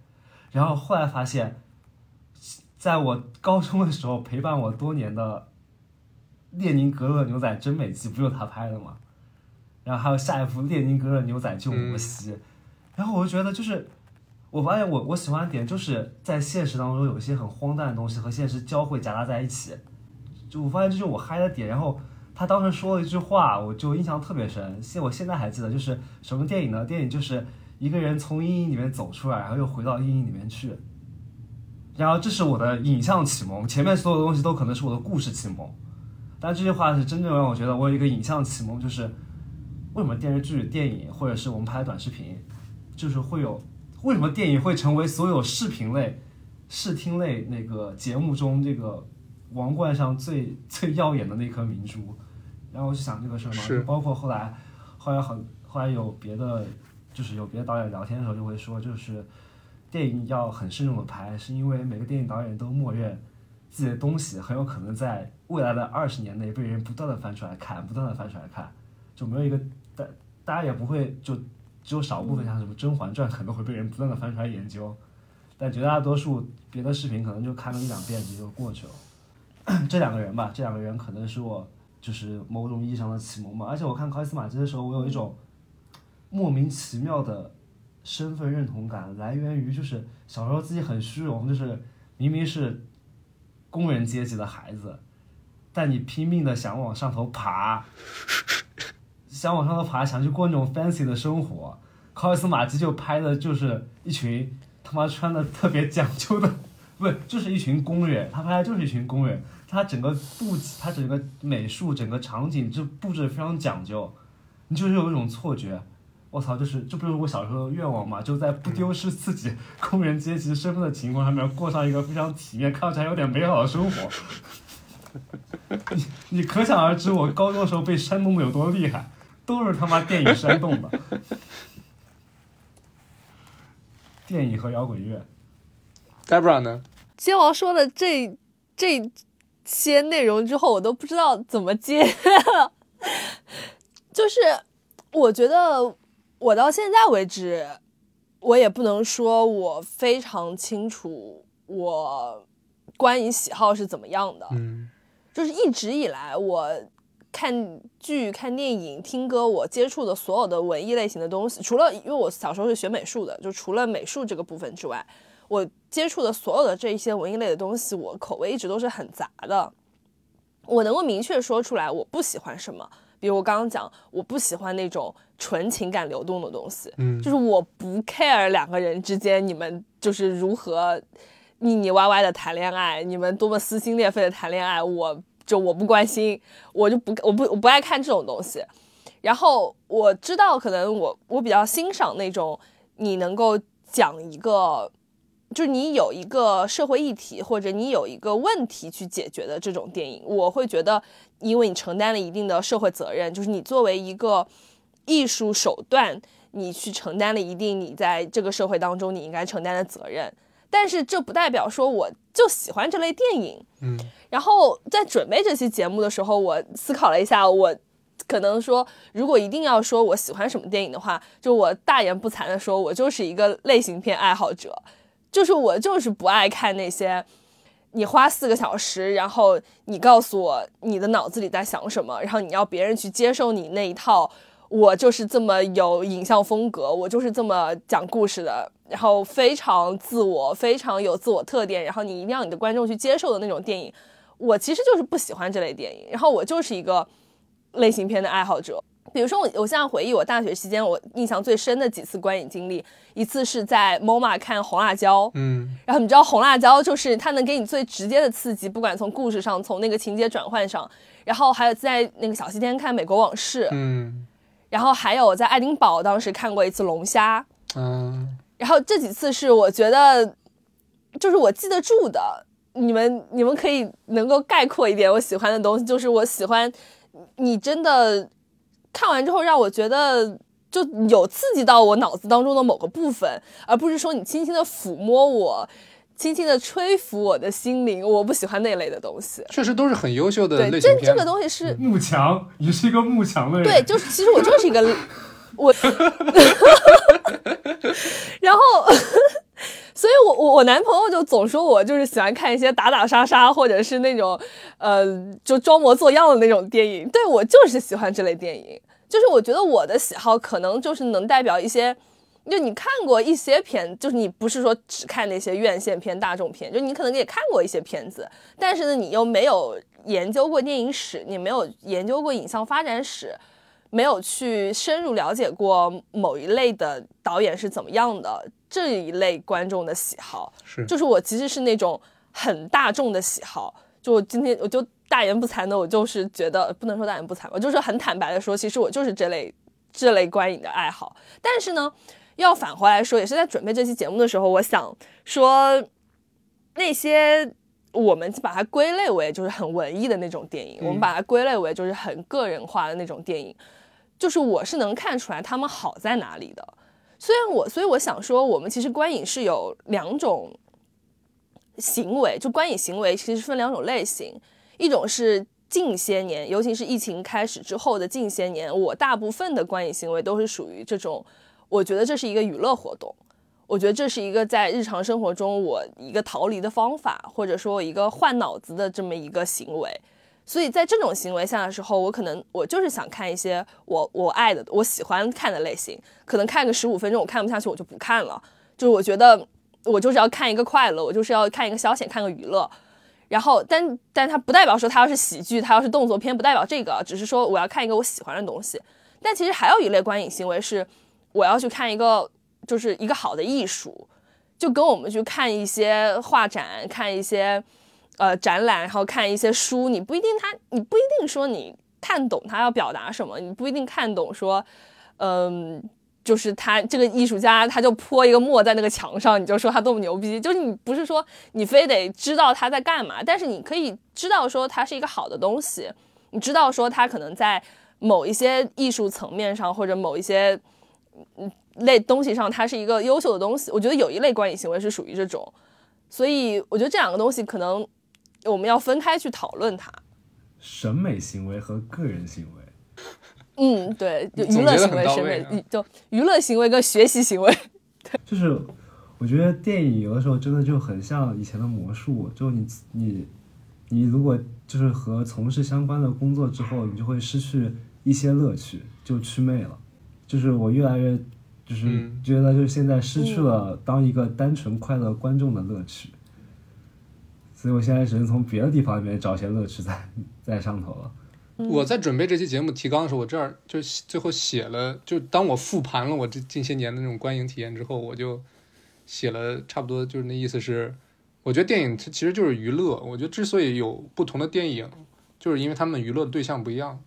然后后来发现，在我高中的时候陪伴我多年的列宁格勒牛仔真美记，不就是他拍的吗？然后还有下一部列宁格勒牛仔救摩西，然后我就觉得就是，我发现我我喜欢的点就是在现实当中有一些很荒诞的东西和现实交汇夹杂在一起，就我发现这是我嗨的点。然后他当时说了一句话，我就印象特别深，现我现在还记得，就是什么电影呢？电影就是一个人从阴影里面走出来，然后又回到阴影里面去。然后这是我的影像启蒙，前面所有的东西都可能是我的故事启蒙，但这句话是真正让我觉得我有一个影像启蒙，就是为什么电视剧、电影或者是我们拍短视频，就是会有为什么电影会成为所有视频类、视听类那个节目中这个王冠上最最耀眼的那颗明珠？然后我就想这个事儿嘛，就包括后来，后来很后来有别的，就是有别的导演聊天的时候就会说，就是电影要很慎重的拍，是因为每个电影导演都默认自己的东西很有可能在未来的二十年内被人不断的翻出来看，不断的翻出来看，就没有一个大大家也不会就只有少部分像什么《甄嬛传》可能会被人不断的翻出来研究，但绝大多数别的视频可能就看个一两遍也就过去了。这两个人吧，这两个人可能是我就是某种意义上的启蒙吧。而且我看考伊斯马基的时候，我有一种莫名其妙的身份认同感，来源于就是小时候自己很虚荣，就是明明是工人阶级的孩子，但你拼命的想往上头爬，想往上头爬，想去过那种 fancy 的生活。考尔斯马基就拍的就是一群他妈穿的特别讲究的，不，就是一群工人，他拍的就是一群工人，他整个布，他整个美术，整个场景就布置非常讲究，你就是有一种错觉。我操，就是这不是我小时候的愿望嘛？就在不丢失自己 工人阶级身份的情况下面，过上一个非常体面、看起来有点美好的生活。你你可想而知，我高中的时候被煽动的有多厉害，都是他妈电影煽动的。电影和摇滚乐，Debra 呢？接王说的这这些内容之后，我都不知道怎么接了。就是我觉得我到现在为止，我也不能说我非常清楚我关于喜好是怎么样的。嗯就是一直以来我看剧、看电影、听歌，我接触的所有的文艺类型的东西，除了因为我小时候是学美术的，就除了美术这个部分之外，我接触的所有的这一些文艺类的东西，我口味一直都是很杂的。我能够明确说出来我不喜欢什么，比如我刚刚讲，我不喜欢那种纯情感流动的东西，嗯就是我不 care 两个人之间你们就是如何腻腻歪歪的谈恋爱，你们多么撕心裂肺的谈恋爱，我就我不关心，我就不我不我不爱看这种东西。然后我知道，可能我我比较欣赏那种你能够讲一个，就是你有一个社会议题或者你有一个问题去解决的这种电影，我会觉得，因为你承担了一定的社会责任，就是你作为一个艺术手段，你去承担了一定你在这个社会当中你应该承担的责任。但是这不代表说我就喜欢这类电影。嗯，然后在准备这期节目的时候，我思考了一下，我可能说，如果一定要说我喜欢什么电影的话，就我大言不惭的说，我就是一个类型片爱好者，就是我就是不爱看那些。你花四个小时，然后你告诉我你的脑子里在想什么，然后你要别人去接受你那一套，我就是这么有影像风格，我就是这么讲故事的，然后非常自我，非常有自我特点，然后你一定要你的观众去接受的那种电影，我其实就是不喜欢这类电影，然后我就是一个类型片的爱好者。比如说我，我现在回忆我大学期间我印象最深的几次观影经历，一次是在 MoMA 看《红辣椒》，嗯。然后你知道红辣椒就是它能给你最直接的刺激，不管从故事上，从那个情节转换上，然后还有在那个小西天看《美国往事》，嗯。然后还有在爱丁堡当时看过一次龙虾，嗯然后这几次是我觉得就是我记得住的，你们你们可以能够概括一点我喜欢的东西，就是我喜欢你真的看完之后让我觉得就有刺激到我脑子当中的某个部分，而不是说你轻轻的抚摸我。轻轻的吹拂我的心灵，我不喜欢那类的东西。确实都是很优秀的对，类型片。这这个东西是幕墙，你是一个幕墙的人。对，就是其实我就是一个 我，然后，所以我我我男朋友就总说我就是喜欢看一些打打杀杀或者是那种呃就装模作样的那种电影，对我就是喜欢这类电影，就是我觉得我的喜好可能就是能代表一些。就你看过一些片，就是你不是说只看那些院线片、大众片，就你可能也看过一些片子，但是呢，你又没有研究过电影史，你没有研究过影像发展史，没有去深入了解过某一类的导演是怎么样的，这一类观众的喜好，是。就是我其实是那种很大众的喜好，就我今天我就大言不惭的，我就是觉得不能说大言不惭，我就是很坦白的说，其实我就是这类这类观影的爱好，但是呢。要返回来说，也是在准备这期节目的时候，我想说那些我们把它归类为就是很文艺的那种电影，嗯我们把它归类为就是很个人化的那种电影，就是我是能看出来他们好在哪里的。虽然我，所以我想说，我们其实观影是有两种行为，就观影行为其实分两种类型，一种是近些年，尤其是疫情开始之后的近些年，我大部分的观影行为都是属于这种。我觉得这是一个娱乐活动，我觉得这是一个在日常生活中我一个逃离的方法，或者说一个换脑子的这么一个行为。所以在这种行为下的时候，我可能我就是想看一些我我爱的、我喜欢看的类型，可能看个十五分钟我看不下去，我就不看了。就是我觉得我就是要看一个快乐，我就是要看一个消遣，看个娱乐。然后但但它不代表说它要是喜剧，它要是动作片，不代表这个，只是说我要看一个我喜欢的东西。但其实还有一类观影行为是，我要去看一个就是一个好的艺术，就跟我们去看一些画展、看一些呃展览，然后看一些书，你不一定他，你不一定说你看懂他要表达什么，你不一定看懂说，嗯、就是他这个艺术家他就泼一个墨在那个墙上，你就说他多么牛逼，就是你不是说你非得知道他在干嘛，但是你可以知道说它是一个好的东西，你知道说他可能在某一些艺术层面上或者某一些嗯类东西上，它是一个优秀的东西。我觉得有一类观影行为是属于这种，所以我觉得这两个东西可能我们要分开去讨论它。审美行为和个人行为。嗯，对，就娱乐行为、审美就娱乐行为跟学习行为。对就是我觉得电影有的时候真的就很像以前的魔术，就你你你如果就是和从事相关的工作之后，你就会失去一些乐趣，就祛魅了。就是我越来越就是嗯觉得就是现在失去了当一个单纯快乐观众的乐趣，所以我现在只能从别的地方里面找些乐趣在在上头了。我在准备这期节目提纲的时候，我这儿就最后写了，就当我复盘了我这近些年的那种观影体验之后，我就写了差不多就是那意思是，我觉得电影它其实就是娱乐。我觉得之所以有不同的电影，就是因为他们娱乐的对象不一样。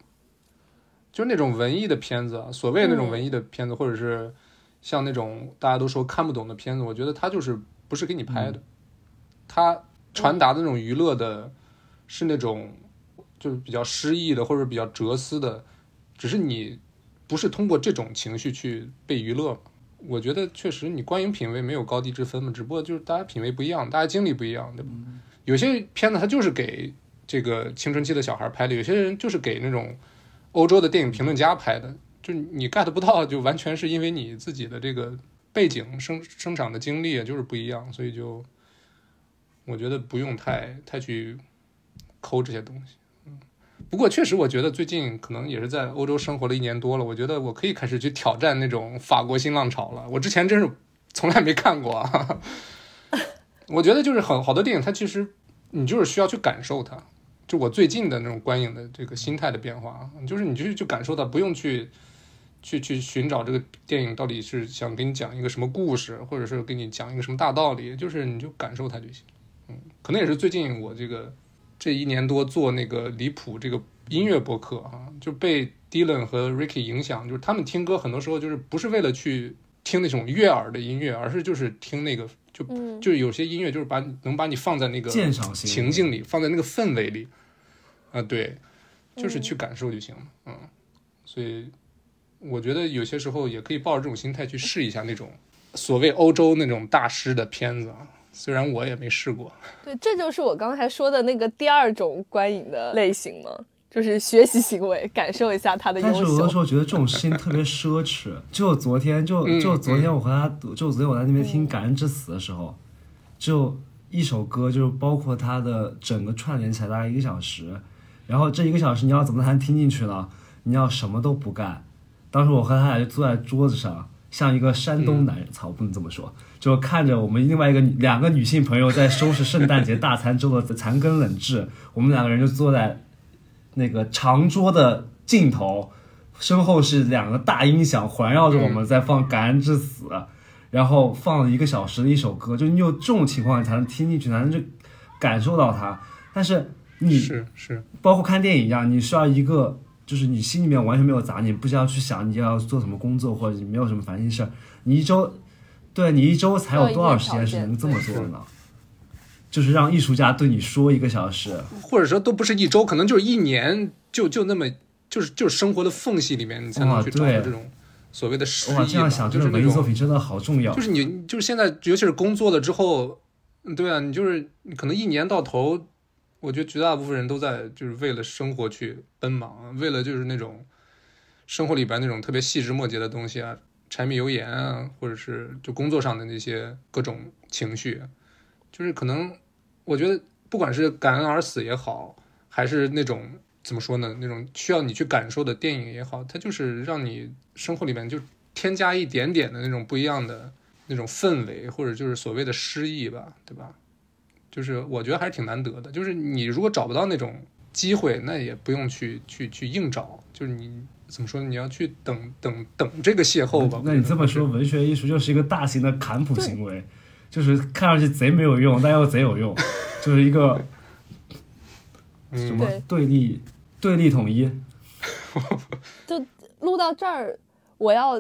就是那种文艺的片子啊，所谓那种文艺的片子，或者是像那种大家都说看不懂的片子，我觉得它就是不是给你拍的，它传达的那种娱乐的，是那种就是比较诗意的或者比较哲思的，只是你不是通过这种情绪去被娱乐嘛。我觉得确实你观影品味没有高低之分嘛，只不过就是大家品味不一样，大家经历不一样，对吧？有些片子它就是给这个青春期的小孩拍的，有些人就是给那种欧洲的电影评论家拍的，就你 get 不到，就完全是因为你自己的这个背景生生长的经历啊就是不一样，所以就我觉得不用太太去抠这些东西。嗯，不过确实我觉得最近可能也是在欧洲生活了一年多了，我觉得我可以开始去挑战那种法国新浪潮了。我之前真是从来没看过啊。我觉得就是很好多电影，它其实你就是需要去感受它。就我最近的那种观影的这个心态的变化，就是你就是去感受它，不用去去去寻找这个电影到底是想给你讲一个什么故事，或者是给你讲一个什么大道理，就是你就感受它就行。嗯，可能也是最近我这个这一年多做那个离谱这个音乐播客啊、就被 Dylan 和 Ricky 影响，就是他们听歌很多时候就是不是为了去听那种悦耳的音乐，而是就是听那个就嗯。就是有些音乐就是把你能把你放在那个鉴赏性情境里，放在那个氛围里，啊，对，就是去感受就行了，嗯，所以我觉得有些时候也可以抱着这种心态去试一下那种所谓欧洲那种大师的片子啊，虽然我也没试过，对，这就是我刚才说的那个第二种观影的类型嘛，就是学习行为，感受一下他的优但是有的时。候觉得这种事情特别奢侈。就昨天，就嗯就昨天我和他，就昨天我在那边听《感恩之死》的时候，就一首歌，就是包括它的整个串联起来大概一个小时，然后这一个小时你要怎么才能听进去呢？你要什么都不干。当时我和他俩就坐在桌子上，像一个山东男人，操、不能这么说，就看着我们另外一个两个女性朋友在收拾圣诞节大餐周的残羹冷炙，我们两个人就坐在那个长桌的尽头，身后是两个大音响环绕着我们在放《感恩至死》然后放了一个小时的一首歌，就你有这种情况你才能听进去，才能去感受到它。但是你是是，包括看电影一样，你需要一个，就是你心里面完全没有杂念，不需要去想你要做什么工作，或者你没有什么烦心事儿，你一周，对你一周才有多少时间是能这么做的呢？就是让艺术家对你说一个小时，或者说都不是一周，可能就是一年，就就那么就是就是生活的缝隙里面，你才能去找到对这种所谓的诗意哇，吧，这样想，就是文艺作品真的好重要就。是你，就是现在，尤其是工作了之后，嗯对啊，你就是你可能一年到头，我觉得绝大部分人都在就是为了生活去奔忙，为了就是那种生活里边那种特别细枝末节的东西啊，柴米油盐啊，或者是就工作上的那些各种情绪，就是可能我觉得不管是感恩而死也好，还是那种怎么说呢，那种需要你去感受的电影也好，它就是让你生活里面就添加一点点的那种不一样的那种氛围，或者就是所谓的诗意吧，对吧？就是我觉得还是挺难得的。就是你如果找不到那种机会，那也不用去去去硬找，就是你怎么说呢？你要去等等等这个邂逅吧。那你这么说，文学艺术就是一个大型的坎普行为，就是看上去贼没有用，但又贼有用，就是一个 什嗯，么对对立对立统一。就录到这儿，我要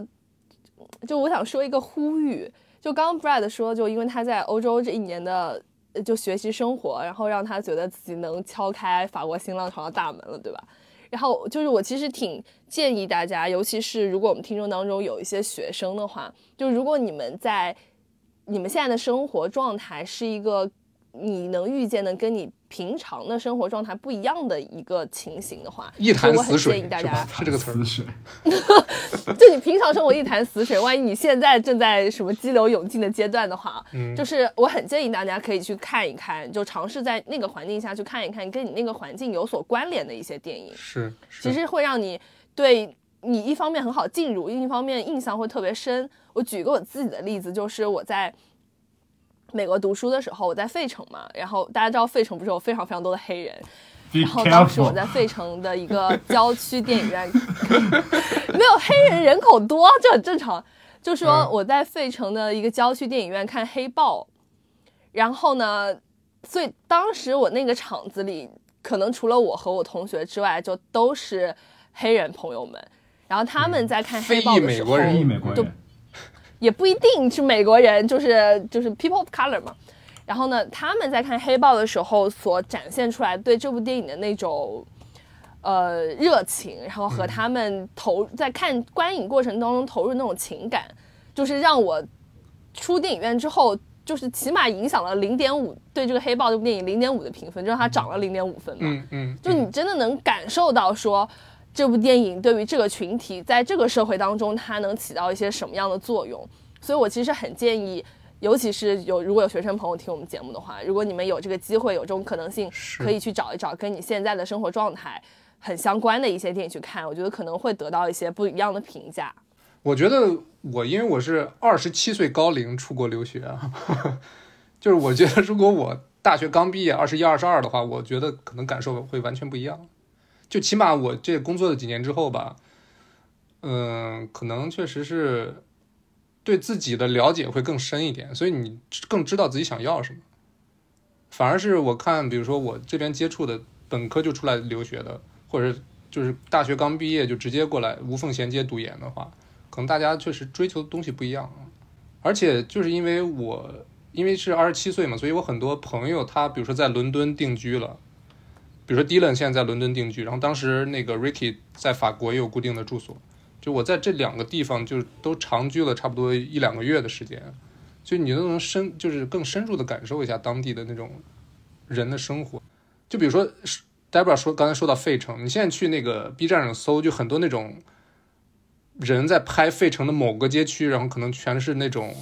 就我想说一个呼吁，就刚刚 Brad 说，就因为他在欧洲这一年的呃就学习生活，然后让他觉得自己能敲开法国新浪潮的大门了，对吧？然后就是我其实挺建议大家，尤其是如果我们听众当中有一些学生的话，就如果你们在你们现在的生活状态是一个你能预见的跟你平常的生活状态不一样的一个情形的话，一潭就我很死水建议大家是这个词儿。死。水，就你平常生活一潭死水，万一你现在正在什么激流勇进的阶段的话，嗯。就是我很建议大家可以去看一看，就尝试在那个环境下去看一看跟你那个环境有所关联的一些电影，是，是。其实会让你对你一方面很好进入，另一方面印象会特别深。我举一个我自己的例子，就是我在美国读书的时候，我在费城嘛，然后大家知道费城不是有非常非常多的黑人，然后当时我在费城的一个郊区电影院，没有黑人人口多，这很正常。就说嗯我在费城的一个郊区电影院看《黑豹》，然后呢，所以当时我那个场子里，可能除了我和我同学之外，就都是黑人朋友们。然后他们在看《黑豹》的时候，非也不一定是美国人，就是就是 people of color 嘛。然后呢，他们在看《黑豹》的时候所展现出来对这部电影的那种呃热情，然后和他们投在看观影过程当中投入那种情感，就是让我出电影院之后，就是起码影响了零点五对这个《黑豹》这部电影零点五的评分，就让它涨了零点五分嘛。嗯嗯，就你真的能感受到说，这部电影对于这个群体，在这个社会当中，它能起到一些什么样的作用。所以我其实很建议，尤其是有如果有学生朋友听我们节目的话，如果你们有这个机会，有这种可能性，可以去找一找跟你现在的生活状态很相关的一些电影去看，我觉得可能会得到一些不一样的评价。我觉得我因为我是二十七岁高龄出国留学啊，就是我觉得如果我大学刚毕业二十一二十二的话，我觉得可能感受会完全不一样。就起码我这工作了几年之后吧，嗯，可能确实是对自己的了解会更深一点，所以你更知道自己想要什么。反而是我看，比如说我这边接触的本科就出来留学的，或者就是大学刚毕业就直接过来无缝衔接读研的话，可能大家确实追求的东西不一样。而且就是因为我因为是二十七岁嘛，所以我很多朋友他比如说在伦敦定居了，比如说 Dylan 现在在伦敦定居，然后当时那个 Ricky 在法国也有固定的住所，就我在这两个地方就都长居了差不多一两个月的时间，就你都能深就是更深入的感受一下当地的那种人的生活。就比如说 Debra 说刚才说到费城，你现在去那个 B 站上搜，就很多那种人在拍费城的某个街区，然后可能全是那种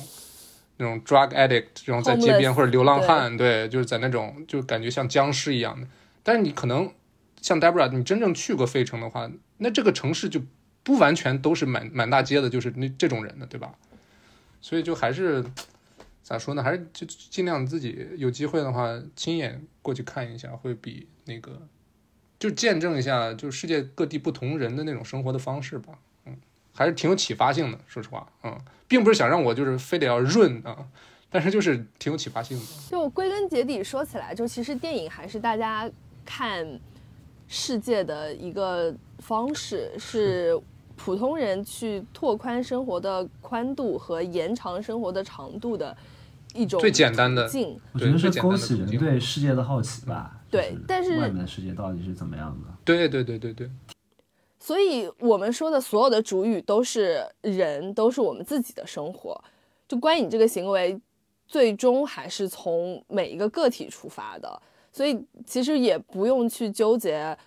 那种 drug addict，然后在街边或者流浪汉，对，就是在那种就感觉像僵尸一样的。但是你可能像 Debra，你真正去过费城的话，那这个城市就不完全都是满满大街的，就是那这种人的，对吧？所以就还是咋说呢？还是就尽量自己有机会的话，亲眼过去看一下，会比那个就见证一下，就世界各地不同人的那种生活的方式吧。嗯，还是挺有启发性的。说实话，嗯，并不是想让我就是非得要润啊，但是就是挺有启发性的。就归根结底说起来，就其实电影还是大家看世界的一个方式，是普通人去拓宽生活的宽度和延长生活的长度的一种最简单的途径。我觉得是勾起人对世界的好奇吧。对但是外面的世界到底是怎么样的？对对对对对，所以我们说的所有的主语都是人，都是我们自己的生活。就观影这个行为，最终还是从每一个个体出发的。所以其实也不用去纠结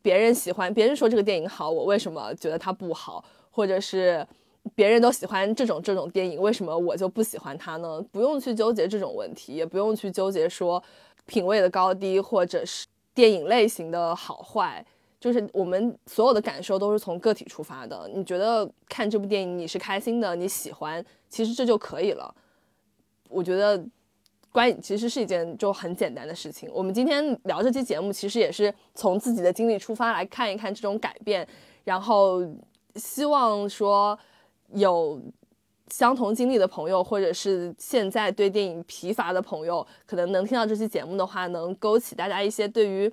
别人喜欢，别人说这个电影好，我为什么觉得它不好，或者是别人都喜欢这种这种电影，为什么我就不喜欢它呢？不用去纠结这种问题，也不用去纠结说品味的高低，或者是电影类型的好坏。就是我们所有的感受都是从个体出发的。你觉得看这部电影你是开心的，你喜欢，其实这就可以了。我觉得观影其实是一件就很简单的事情。我们今天聊这期节目，其实也是从自己的经历出发来看一看这种改变，然后希望说有相同经历的朋友，或者是现在对电影疲乏的朋友，可能能听到这期节目的话，能勾起大家一些对于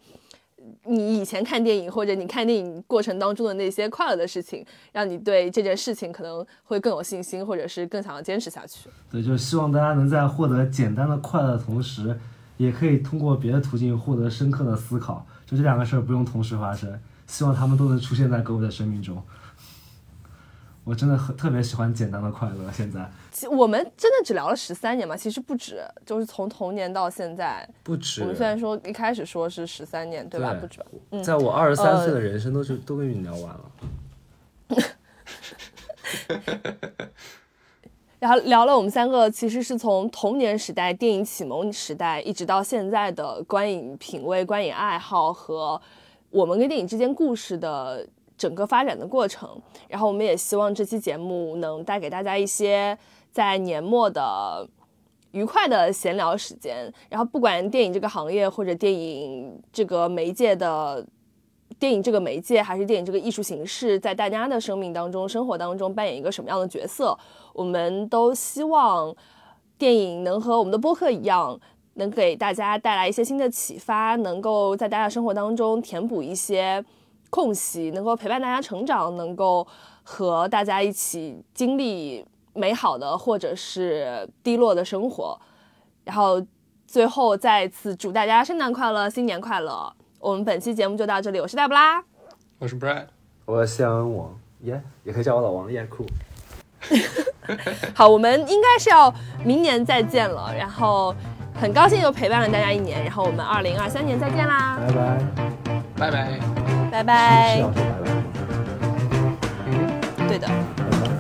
你以前看电影或者你看电影过程当中的那些快乐的事情，让你对这件事情可能会更有信心，或者是更想要坚持下去。对，就是希望大家能在获得简单的快乐的同时，也可以通过别的途径获得深刻的思考。就这两个事儿不用同时发生，希望他们都能出现在各位的生命中。我真的很特别喜欢简单的快乐。现在其我们真的只聊了十三年嘛，其实不止，就是从童年到现在。不止我们虽然说一开始说是十三年，对吧？对不止吧。嗯，在我二十三呃岁的人生都就都跟你聊完了。然后聊了我们三个其实是从童年时代、电影启蒙时代，一直到现在的观影品味、观影爱好和我们跟电影之间故事的整个发展的过程。然后我们也希望这期节目能带给大家一些在年末的愉快的闲聊时间。然后不管电影这个行业或者电影这个媒介的。电影这个媒介还是电影这个艺术形式，在大家的生命当中、生活当中扮演一个什么样的角色？我们都希望电影能和我们的播客一样，能给大家带来一些新的启发，能够在大家生活当中填补一些空隙，能够陪伴大家成长，能够和大家一起经历美好的或者是低落的生活。然后最后再次祝大家圣诞快乐，新年快乐！我们本期节目就到这里，我是黛布拉，我是 Brad，我是谢安王，耶、也可以叫我老王，耶、酷。好，我们应该是要明年再见了，然后很高兴又陪伴了大家一年，然后我们二零二三年再见啦，拜拜。拜拜。拜是拜要。说拜拜吗？对的。拜拜。